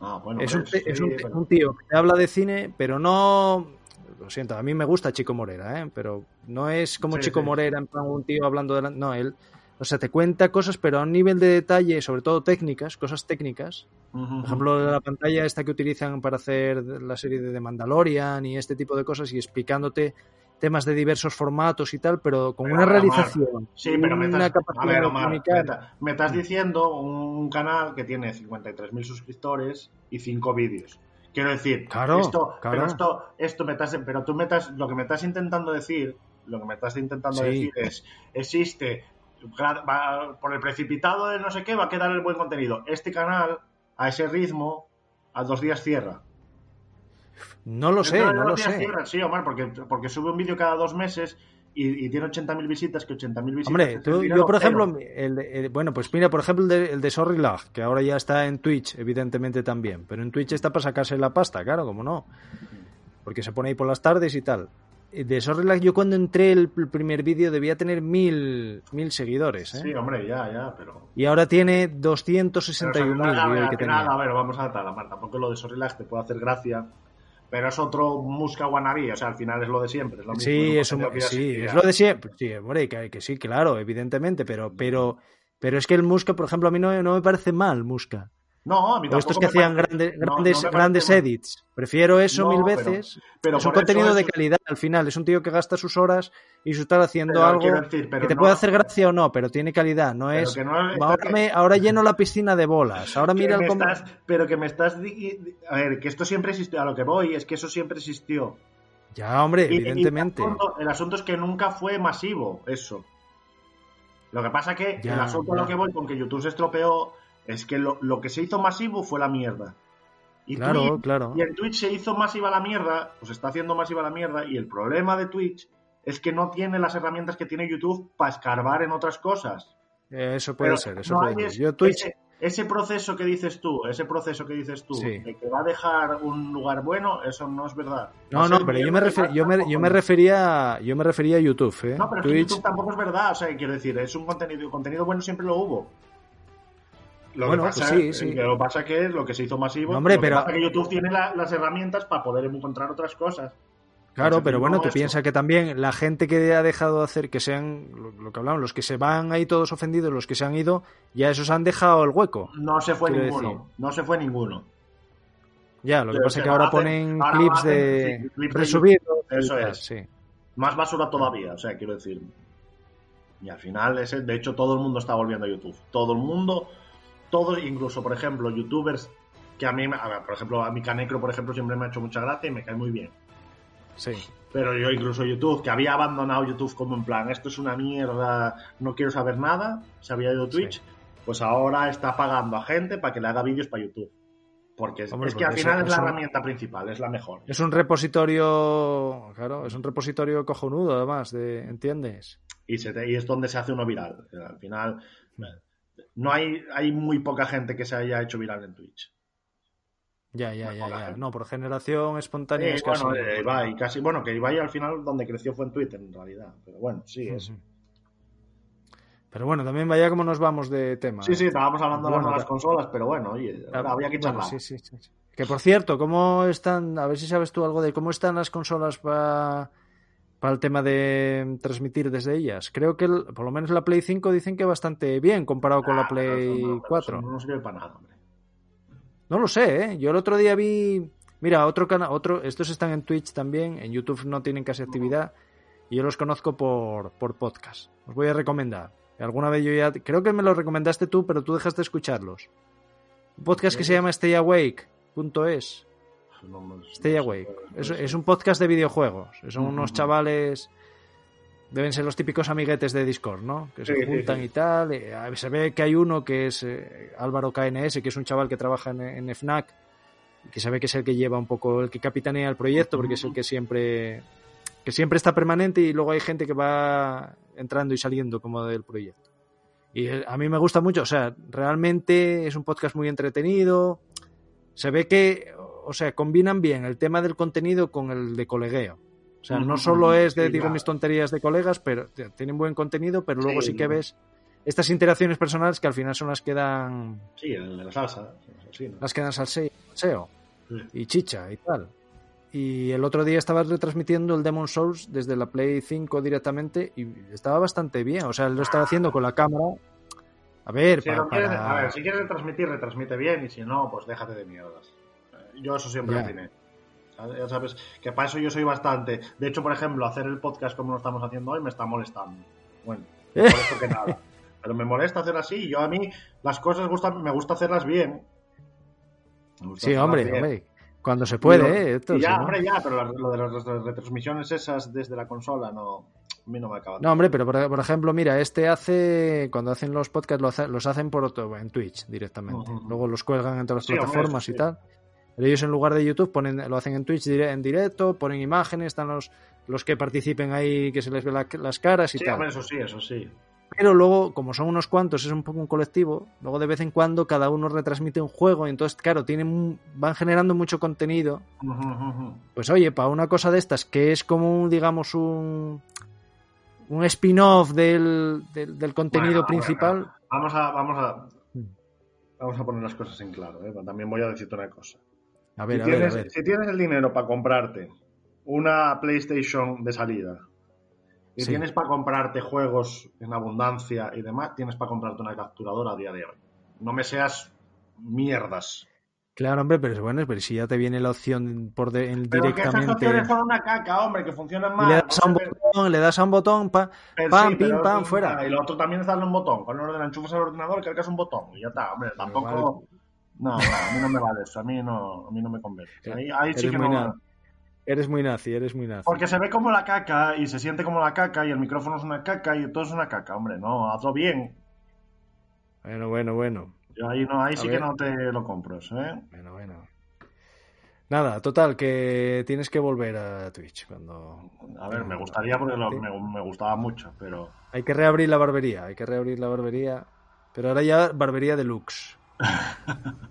Ah, es, un, es un, tío que habla de cine, pero no lo siento, a mí me gusta Chico Morera, ¿eh? pero no es como Chico Morera, en plan un tío hablando de la... No, él, o sea, te cuenta cosas, pero a un nivel de detalle, sobre todo técnicas, cosas técnicas. Por ejemplo, la pantalla esta que utilizan para hacer la serie de The Mandalorian y este tipo de cosas y explicándote temas de diversos formatos y tal, pero con una realización.
sí, pero me estás, a ver, me, estás diciendo un canal que tiene 53.000 suscriptores y 5 vídeos. Quiero decir, esto, pero esto, esto me estás, pero tú me estás, lo que me estás intentando decir, lo que me estás intentando decir es, existe, por el precipitado de no sé qué, va a quedar el buen contenido. Este canal, a ese ritmo, a dos días cierra.
No lo sé, no lo sé.
sí, Omar, porque, porque sube un vídeo cada dos meses y, y tiene 80.000 visitas, que 80.000 visitas.
Hombre, yo por ejemplo, el, bueno, pues mira, por ejemplo, el de, el de Sorry Lag, que ahora ya está en Twitch, evidentemente también, pero en Twitch está para sacarse la pasta, claro, como no. Porque se pone ahí por las tardes y tal. De Sorry Lag, yo cuando entré el, primer vídeo debía tener mil, mil seguidores. ¿eh?
Sí, hombre, ya, ya, pero.
Y ahora tiene 261.000.
que a ver, vamos a la Marta, porque lo de Sorry Lag te puede hacer gracia pero es otro Musca Wannabe, o sea, al final es lo de siempre. Es lo mismo,
sí, es, sí es lo de siempre. Sí, hombre, que, sí, claro, evidentemente, pero, pero, pero es que el Musca, por ejemplo, a mí no, no me parece mal Musca.
No, a mí
O estos que
me
hacían
parece-
grandes,
no, no
grandes, grandes edits. Prefiero eso
No,
mil veces.
pero
es un contenido de calidad al final. Es un tío que gasta sus horas y su tal haciendo
Pero
algo
decir,
que te puede hacer gracia o no, pero tiene calidad. No es. ahora, me- ahora lleno la piscina de bolas. Ahora mira el cómo.
estás- pero que me estás. A ver, que esto siempre existió. A lo que voy es que eso siempre existió.
Ya, hombre,
Y- y
evidentemente.
el, asunto, el asunto es que nunca fue masivo eso. Lo que pasa que
Ya,
el asunto a lo que voy con que YouTube se estropeó es que lo, lo que se hizo masivo fue la mierda. Y,
Claro,
Twitch-
claro.
y en Twitch se hizo masiva la mierda, pues está haciendo masiva la mierda, y el problema de Twitch es que no tiene las herramientas que tiene YouTube para escarbar en otras cosas.
Eh, Eso puede
Pero
ser, eso
no
puede ser.
es-
Yo Twitch.
Ese, ese proceso que dices tú, ese proceso que dices tú,
Sí.
de que va a dejar un lugar bueno, eso no es verdad.
No, no, pero yo me, refer- yo, me, yo me refería yo me refería a YouTube, ¿eh?
No, pero es que
Twitch,
YouTube tampoco es verdad, o sea, quiero decir, es un contenido, contenido bueno siempre lo hubo. Lo
Bueno,
que pasa,
pues sí,
es-
sí.
Lo que pasa que es lo que se hizo masivo.
No, hombre,
lo que
pero-
pasa que YouTube tiene la- las herramientas para poder encontrar otras cosas.
Claro, pero bueno, tú piensas que también la gente que ha dejado de hacer, que sean, lo, lo que hablamos, los que se van ahí todos ofendidos, los que se han ido, ya esos han dejado el hueco.
No se fue ninguno.
decir.
No se fue ninguno.
Ya, lo que pasa es que ahora ponen
ahora
clips de
sí,
resubidos.
Eso es.
Sí.
Más basura todavía, o sea, quiero decir. Y al final, ese, de hecho, todo el mundo está volviendo a YouTube. Todo el mundo, todos, incluso, por ejemplo, youtubers que a mí, a ver, por ejemplo, a mi Canecro, por ejemplo, siempre me ha hecho mucha gracia y me cae muy bien.
Sí.
Pero yo incluso YouTube, que había abandonado YouTube como en plan, esto es una mierda, no quiero saber nada, se había ido Twitch,
Sí.
pues ahora está pagando a gente para que le haga vídeos para YouTube. Porque es,
Hombre,
es que al final es la herramienta principal, es la mejor.
Es un repositorio, claro, es un repositorio cojonudo además, de, ¿entiendes?
Y, se te- y es donde se hace uno viral. Al final, no hay, hay muy poca gente que se haya hecho viral en Twitch.
Ya, ya, ya. No, por generación espontánea
Sí,
es casi.
bueno, eh, Ibai, casi, bueno, que Ibai al final donde creció fue en Twitter en realidad. Pero bueno, sí, es.
Pero bueno, también vaya como nos vamos de tema.
Sí, sí, estábamos hablando de las
Bueno,
nuevas
ta-
consolas, pero bueno, oye,
Ah,
había que charlar.
sí, sí, sí. Que por cierto, ¿cómo están? A ver si sabes tú algo de cómo están las consolas para el tema de transmitir desde ellas. Creo que el- por lo menos la Play 5 dicen que bastante bien comparado con
Ah,
la
eso
Play
no, pero
4.
eso No sirve para nada, hombre.
No lo sé, ¿eh? Yo el otro día vi. Mira, otro canal, otro. Estos están en Twitch también. En YouTube no tienen casi actividad. Y yo los conozco por, por podcast. Os voy a recomendar. Alguna vez yo ya. Creo que me lo recomendaste tú, pero tú dejaste de escucharlos. Un podcast que se llama StayAwake.es.
No me-
Stay Awake. Es, es un podcast de videojuegos. Son unos chavales. Deben ser los típicos amiguetes de Discord, ¿no? Que se
Sí,
juntan
sí.
y tal. Se ve que hay uno que es eh, Álvaro KNS, que es un chaval que trabaja en, en FNAC. y Que se ve que es el que lleva un poco, el que capitanea el proyecto, porque es el que siempre. que siempre está permanente y luego hay gente que va entrando y saliendo como del proyecto. Y a mí me gusta mucho, o sea, realmente es un podcast muy entretenido. Se ve que, o sea, combinan bien el tema del contenido con el de colegueo. O sea, no solo es de,
sí,
digo,
claro.
mis tonterías de colegas, pero tienen buen contenido, pero luego sí,
Sí,
que
no.
ves estas interacciones personales que al final son las que dan,
Sí, de la salsa. Sí, ¿no?
las que dan salse- salseo y chicha y tal. Y el otro día estaba retransmitiendo el Demon Souls desde la Play 5 directamente y estaba bastante bien. O sea, lo estaba haciendo con la cámara. A ver,
Si
pa-
lo quieres-
para-
A ver, si quieres retransmitir, retransmite bien, y si no, pues déjate de mierdas. Yo eso siempre lo tiene. Ya sabes que para eso yo soy bastante. De hecho, por ejemplo, hacer el podcast como lo estamos haciendo hoy me está molestando. Bueno, *laughs* por eso que nada. Pero me molesta hacer así. Yo a mí las cosas me gusta hacerlas bien. Gusta
Sí, hombre,
bien.
hombre. Cuando se puede, ¿eh?
Ya,
no-
hombre, ya, pero lo de las ret- retransmisiones esas desde la consola no. A mí no me acaba.
No, hombre, pero por, por ejemplo, mira, este hace, cuando hacen los podcasts, los hacen por otro, en Twitch directamente. Luego los cuelgan en todas las
Sí, hombre,
plataformas y tal. Pero ellos en lugar de YouTube ponen, lo hacen en Twitch en directo, ponen imágenes, están los, los que participen ahí, que se les ve la- las caras y
Sí,
tal.
eso sí, eso sí.
Pero luego, como son unos cuantos, es un poco un colectivo, luego de vez en cuando cada uno retransmite un juego, y entonces, claro, tienen, van generando mucho contenido. Pues oye, para una cosa de estas, que es como, un, digamos, un, un spin-off del, del, del contenido
Bueno,
principal.
bueno, Vamos a, vamos a,
Mm.
vamos a poner las cosas en claro. ¿eh? También voy a decirte una cosa.
A ver,
si,
a ver,
tienes,
a ver.
si tienes el dinero para comprarte una PlayStation de salida y
Sí.
tienes para comprarte juegos en abundancia y demás, tienes para comprarte una capturadora a día de hoy. No me seas mierdas.
Claro, hombre, pero es bueno, pero si ya te viene la opción por de, en-
Pero que esas
directamente.
opciones son una caca, hombre, que funcionan mal.
le das a un botón, le das a un botón, pa, pam,
sí,
pim, pam, fuera.
Y lo otro también es darle un botón. Con el ordenador enchufas al ordenador, cargas un botón y ya está, hombre. Tampoco. No, no, a mí no me vale eso. A mí no, a mí no me convence. Ahí, ahí sí
Eres
que
muy
no.
na- Eres muy nazi, eres muy nazi.
Porque se ve como la caca y se siente como la caca y el micrófono es una caca y todo es una caca, hombre. No, hazlo bien.
Bueno, bueno, bueno.
Yo ahí no, ahí
A
sí
ver.
que no te lo compro, ¿eh?
Bueno, bueno. Nada, total, que tienes que volver a Twitch cuando...
A ver, me gustaría porque lo- me, me gustaba mucho, pero.
Hay que reabrir la barbería, hay que reabrir la barbería. Pero ahora ya barbería deluxe. *laughs*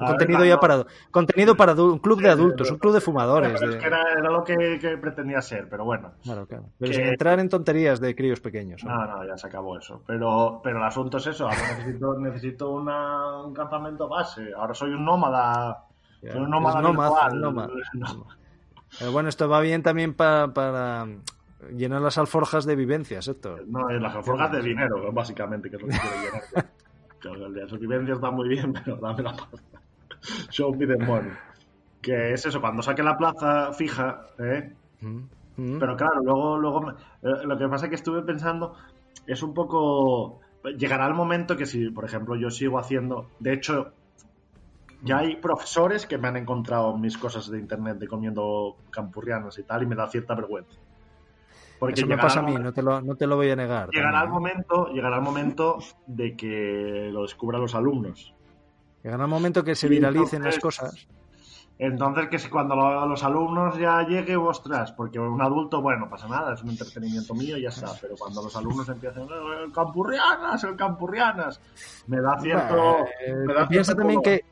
A
contenido
ver,
ya
cuando-
para contenido para un club de adultos, un club de fumadores.
Pero
de-
es que era, era lo que, que pretendía ser, pero bueno.
Claro, claro. Pero
que-
sin entrar en tonterías de críos pequeños. ¿no?
No, no, ya se acabó eso. Pero, pero el asunto es eso. Ahora necesito, *laughs* necesito una- un campamento base. Ahora soy un nómada. Soy un nómada
nómada, nómada. *laughs*
No.
Pero bueno, esto va bien también pa- para llenar las alforjas de vivencias, Héctor.
No, en las alforjas de dinero, básicamente, que es lo que quiero llenar. El de está muy bien, *laughs* pero dame la pasta. Show me the money. Que es eso, cuando saque la plaza fija, ¿eh?
Mm, mm.
Pero claro, luego, luego me- eh, lo que pasa es que estuve pensando, es un poco. Llegará el momento que si, por ejemplo, yo sigo haciendo. De hecho, ya hay profesores que me han encontrado mis cosas de internet de comiendo campurrianas y tal, y me da cierta vergüenza. Porque
Eso me pasa a mí,
momento-
no te lo, no te lo voy a negar.
Llegará el
¿eh?
momento, llegará el momento de que lo descubran los alumnos.
Llegará el momento que se viralicen las cosas.
Entonces, que si cuando lo- los alumnos ya llegue, ostras, porque un adulto, bueno, pasa nada, es un entretenimiento mío y ya está, pero cuando los alumnos empiezan, "Eh, el campurrianas, el campurrianas, me da cierto...
Eh,
me da
piensa
cierto
también
color.
que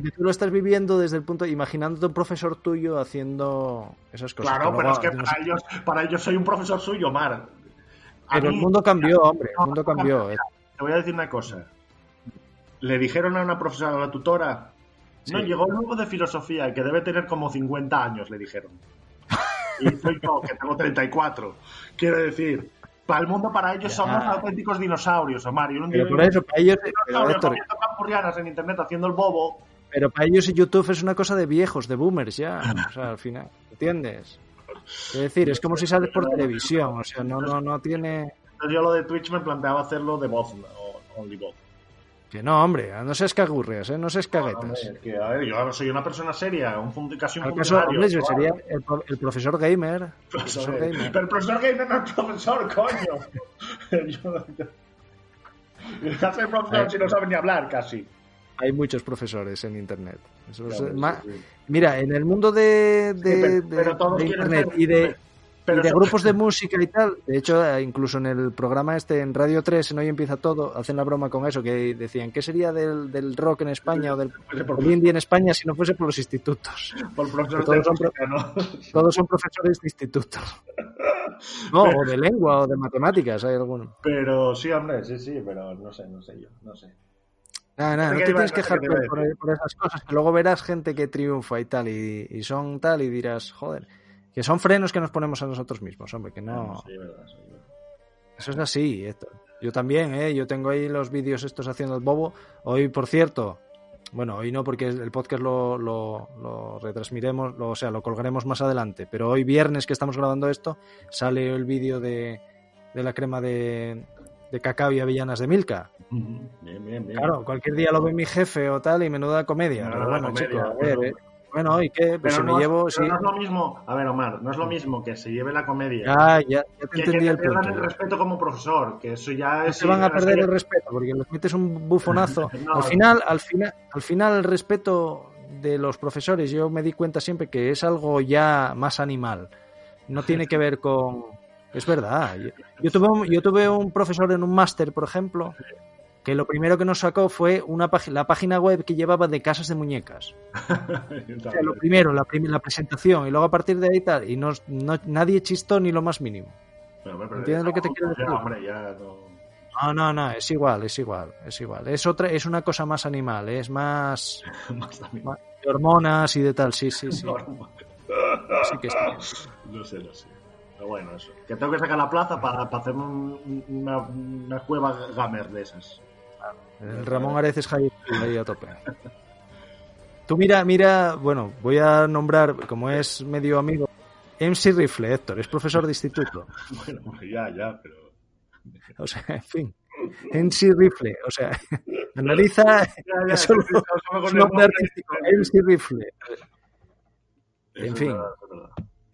porque tú lo estás viviendo desde el punto imaginándote un profesor tuyo haciendo esas cosas.
Claro, pero
luego-
es que
no
para ellos, para ellos soy un profesor suyo, Mar. A
pero el mundo cambió, hombre, el mundo cambió. eh.
Te voy a decir una cosa. Le dijeron a una profesora, a la tutora, no, llegó el nuevo de filosofía, que debe tener como 50 años, le dijeron. Y soy yo, que tengo 34. Quiero decir, para el mundo, para ellos
Ya.
somos auténticos dinosaurios, Omar. Yo un
Pero por eso, para ellos, Héctor,
en internet haciendo el bobo.
Pero para ellos YouTube es una cosa de viejos, de boomers ya. O sea, al final, ¿entiendes? Es decir, es como si sales por televisión, o sea, no, no, no tiene.
Entonces yo lo de Twitch me planteaba hacerlo de voz, o only voz.
Que no, hombre, no seas cagurrias, ¿eh? no seas caguetas.
que, a ver, yo soy una persona seria, un fun- casi un
Al caso, hombre, yo sería el, pro- el profesor gamer. Profesor
Pero
gamer.
el profesor Gamer no es profesor, coño. *laughs* Yo- ¿Qué hace el profesor si no sabe ni hablar casi?
Hay muchos profesores en internet. Eso
Claro, sí.
Mira, en el mundo de, de-
Sí, pero-
de-
pero todos
de
quieren
internet y de,
pero
y de
eso-
grupos de música y tal, de hecho, eh, incluso en el programa este, en Radio 3, en Hoy Empieza Todo, hacen la broma con eso, que decían, ¿qué sería del, del rock en España o del,
por,
del indie en España si no fuese por los institutos?
por
todos son
música, ¿no?
Todos son profesores de institutos. No, o de lengua o de matemáticas, hay alguno.
Pero sí, hombre, sí, sí, pero no sé, no sé yo, no sé.
Nada, nada, no
¿Qué
te tienes que dejar por, por esas cosas, que luego verás gente que triunfa y tal, y, y son tal, y dirás, joder, que son frenos que nos ponemos a nosotros mismos, hombre, que no...
Sí, verdad, sí, verdad.
Eso es así, Héctor. Yo también, ¿eh? Yo tengo ahí los vídeos estos haciendo el bobo. Hoy, por cierto, bueno, hoy no porque el podcast lo, lo, lo retransmiremos, lo- o sea, lo colgaremos más adelante, pero hoy viernes que estamos grabando esto, sale el vídeo de, de la crema de, de cacao y avellanas de Milka.
Bien, bien, bien.
Claro, cualquier día lo ve mi jefe o tal y menuda comedia.
Menuda
Pero bueno,
comedia,
chico, a ver, ¿eh? Bueno, ¿y qué? Pues
Pero
si me
no,
llevo...
pero
sí.
no es lo mismo, a ver, Omar, no es lo mismo que se lleve la comedia.
Ya, ya, ya te
que,
entendí
que
el punto.
el respeto como profesor, que eso ya
No
es...
se van a perder el respeto porque les metes un bufonazo. *laughs*
No.
al final, al final, al final el respeto de los profesores, yo me di cuenta siempre que es algo ya más animal. No tiene que ver con es verdad. Yo, yo tuve un, yo tuve un profesor en un máster, por ejemplo, que lo primero que nos sacó fue una la página web que llevaba de casas de muñecas. *laughs* O sea, lo primero, la, prim- la presentación y luego a partir de ahí tal y no, no- nadie chistó ni lo más mínimo.
Pero, hombre, pero
¿Entiendes lo que te quiero
ya,
decir?
hombre, ya no...
No, no, no, es igual, es igual, es igual. Es otra, es una cosa más animal, es más, *laughs*
Más también.
más de hormonas y de tal, sí, sí, sí. *laughs* Sí que sí.
No sé, no sé. Pero bueno, eso. Que tengo que sacar la plaza para, para hacerme un- una, una cueva gamer de esas.
El Ramón Areces School ahí a tope. *laughs* Tú mira, mira, bueno, voy a nombrar, como es medio amigo, MC Rifle, Héctor, es profesor de instituto.
Bueno, ya, ya, pero.
O sea, en fin. MC Rifle, o sea, *laughs* analiza eso nombre artístico, MC Rifle. En fin.
verdad.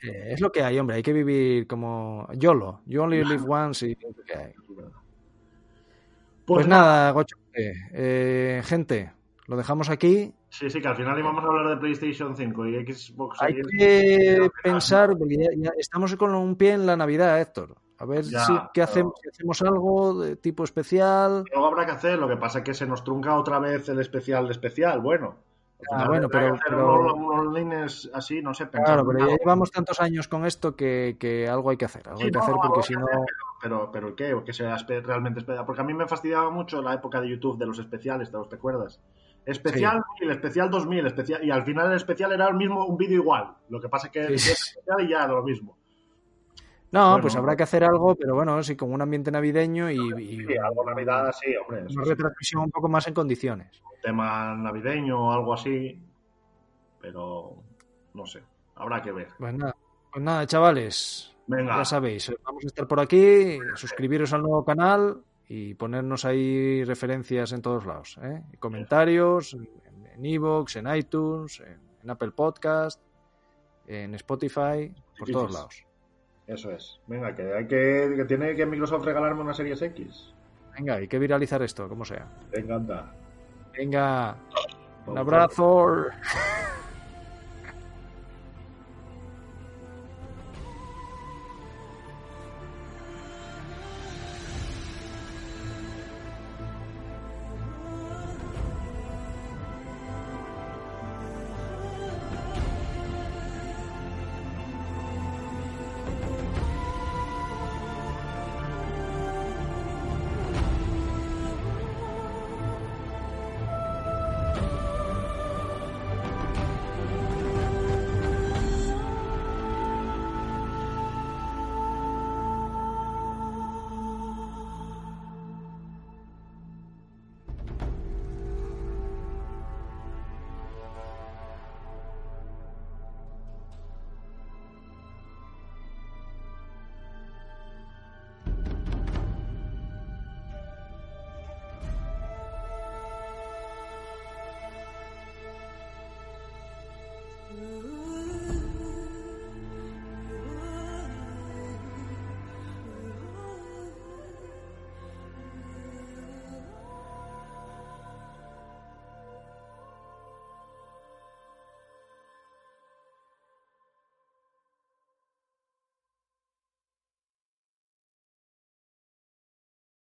Eh, es lo que hay, hombre, hay que vivir como YOLO, you only live once y es lo que hay.
es verdad.
Pues, nada, Gocho, eh, gente, lo dejamos aquí.
Sí, sí, que al final íbamos a hablar de PlayStation 5 y Xbox
Hay que pensar, porque ya, ya estamos con un pie en la Navidad, Héctor. A ver
Ya,
si,
pero-
hacemos, si hacemos algo de tipo especial.
Luego habrá que hacer, lo que pasa es que se nos trunca otra vez el especial de especial. Bueno,
Ah, bueno, pero- pero-
unos, unos lines así, no sé,
Claro, pero ya llevamos tantos años con esto que, que algo hay que hacer. Algo
Sí,
hay que
no,
hacer porque si no.
Pero, pero ¿qué? Que sea realmente especial. Porque a mí me fastidiaba mucho la época de YouTube de los especiales, ¿te, te acuerdas? Especial 1000, especial 2000, especial... y al final el especial era el mismo, un vídeo igual. Lo que pasa es que
Sí, sí.
especial y ya era lo mismo.
No,
Bueno,
pues habrá que hacer algo, pero bueno, sí, con un ambiente navideño y, y
Sí, algo Navidad, sí, hombre.
una
sí.
retransmisión un poco más en condiciones.
tema navideño o algo así. Pero no sé, habrá que ver.
Pues nada, pues nada, chavales.
Venga,
Ya sabéis, vamos a estar por aquí, suscribiros al nuevo canal y ponernos ahí referencias en todos lados. ¿eh? Comentarios en Evox, en, iTunes, en, en Apple Podcast, en Spotify, por todos lados.
Eso es. Venga, que hay que, que tiene que Microsoft regalarme una Series X.
Venga, hay que viralizar esto, como sea.
Venga, anda.
Venga, un abrazo. *laughs*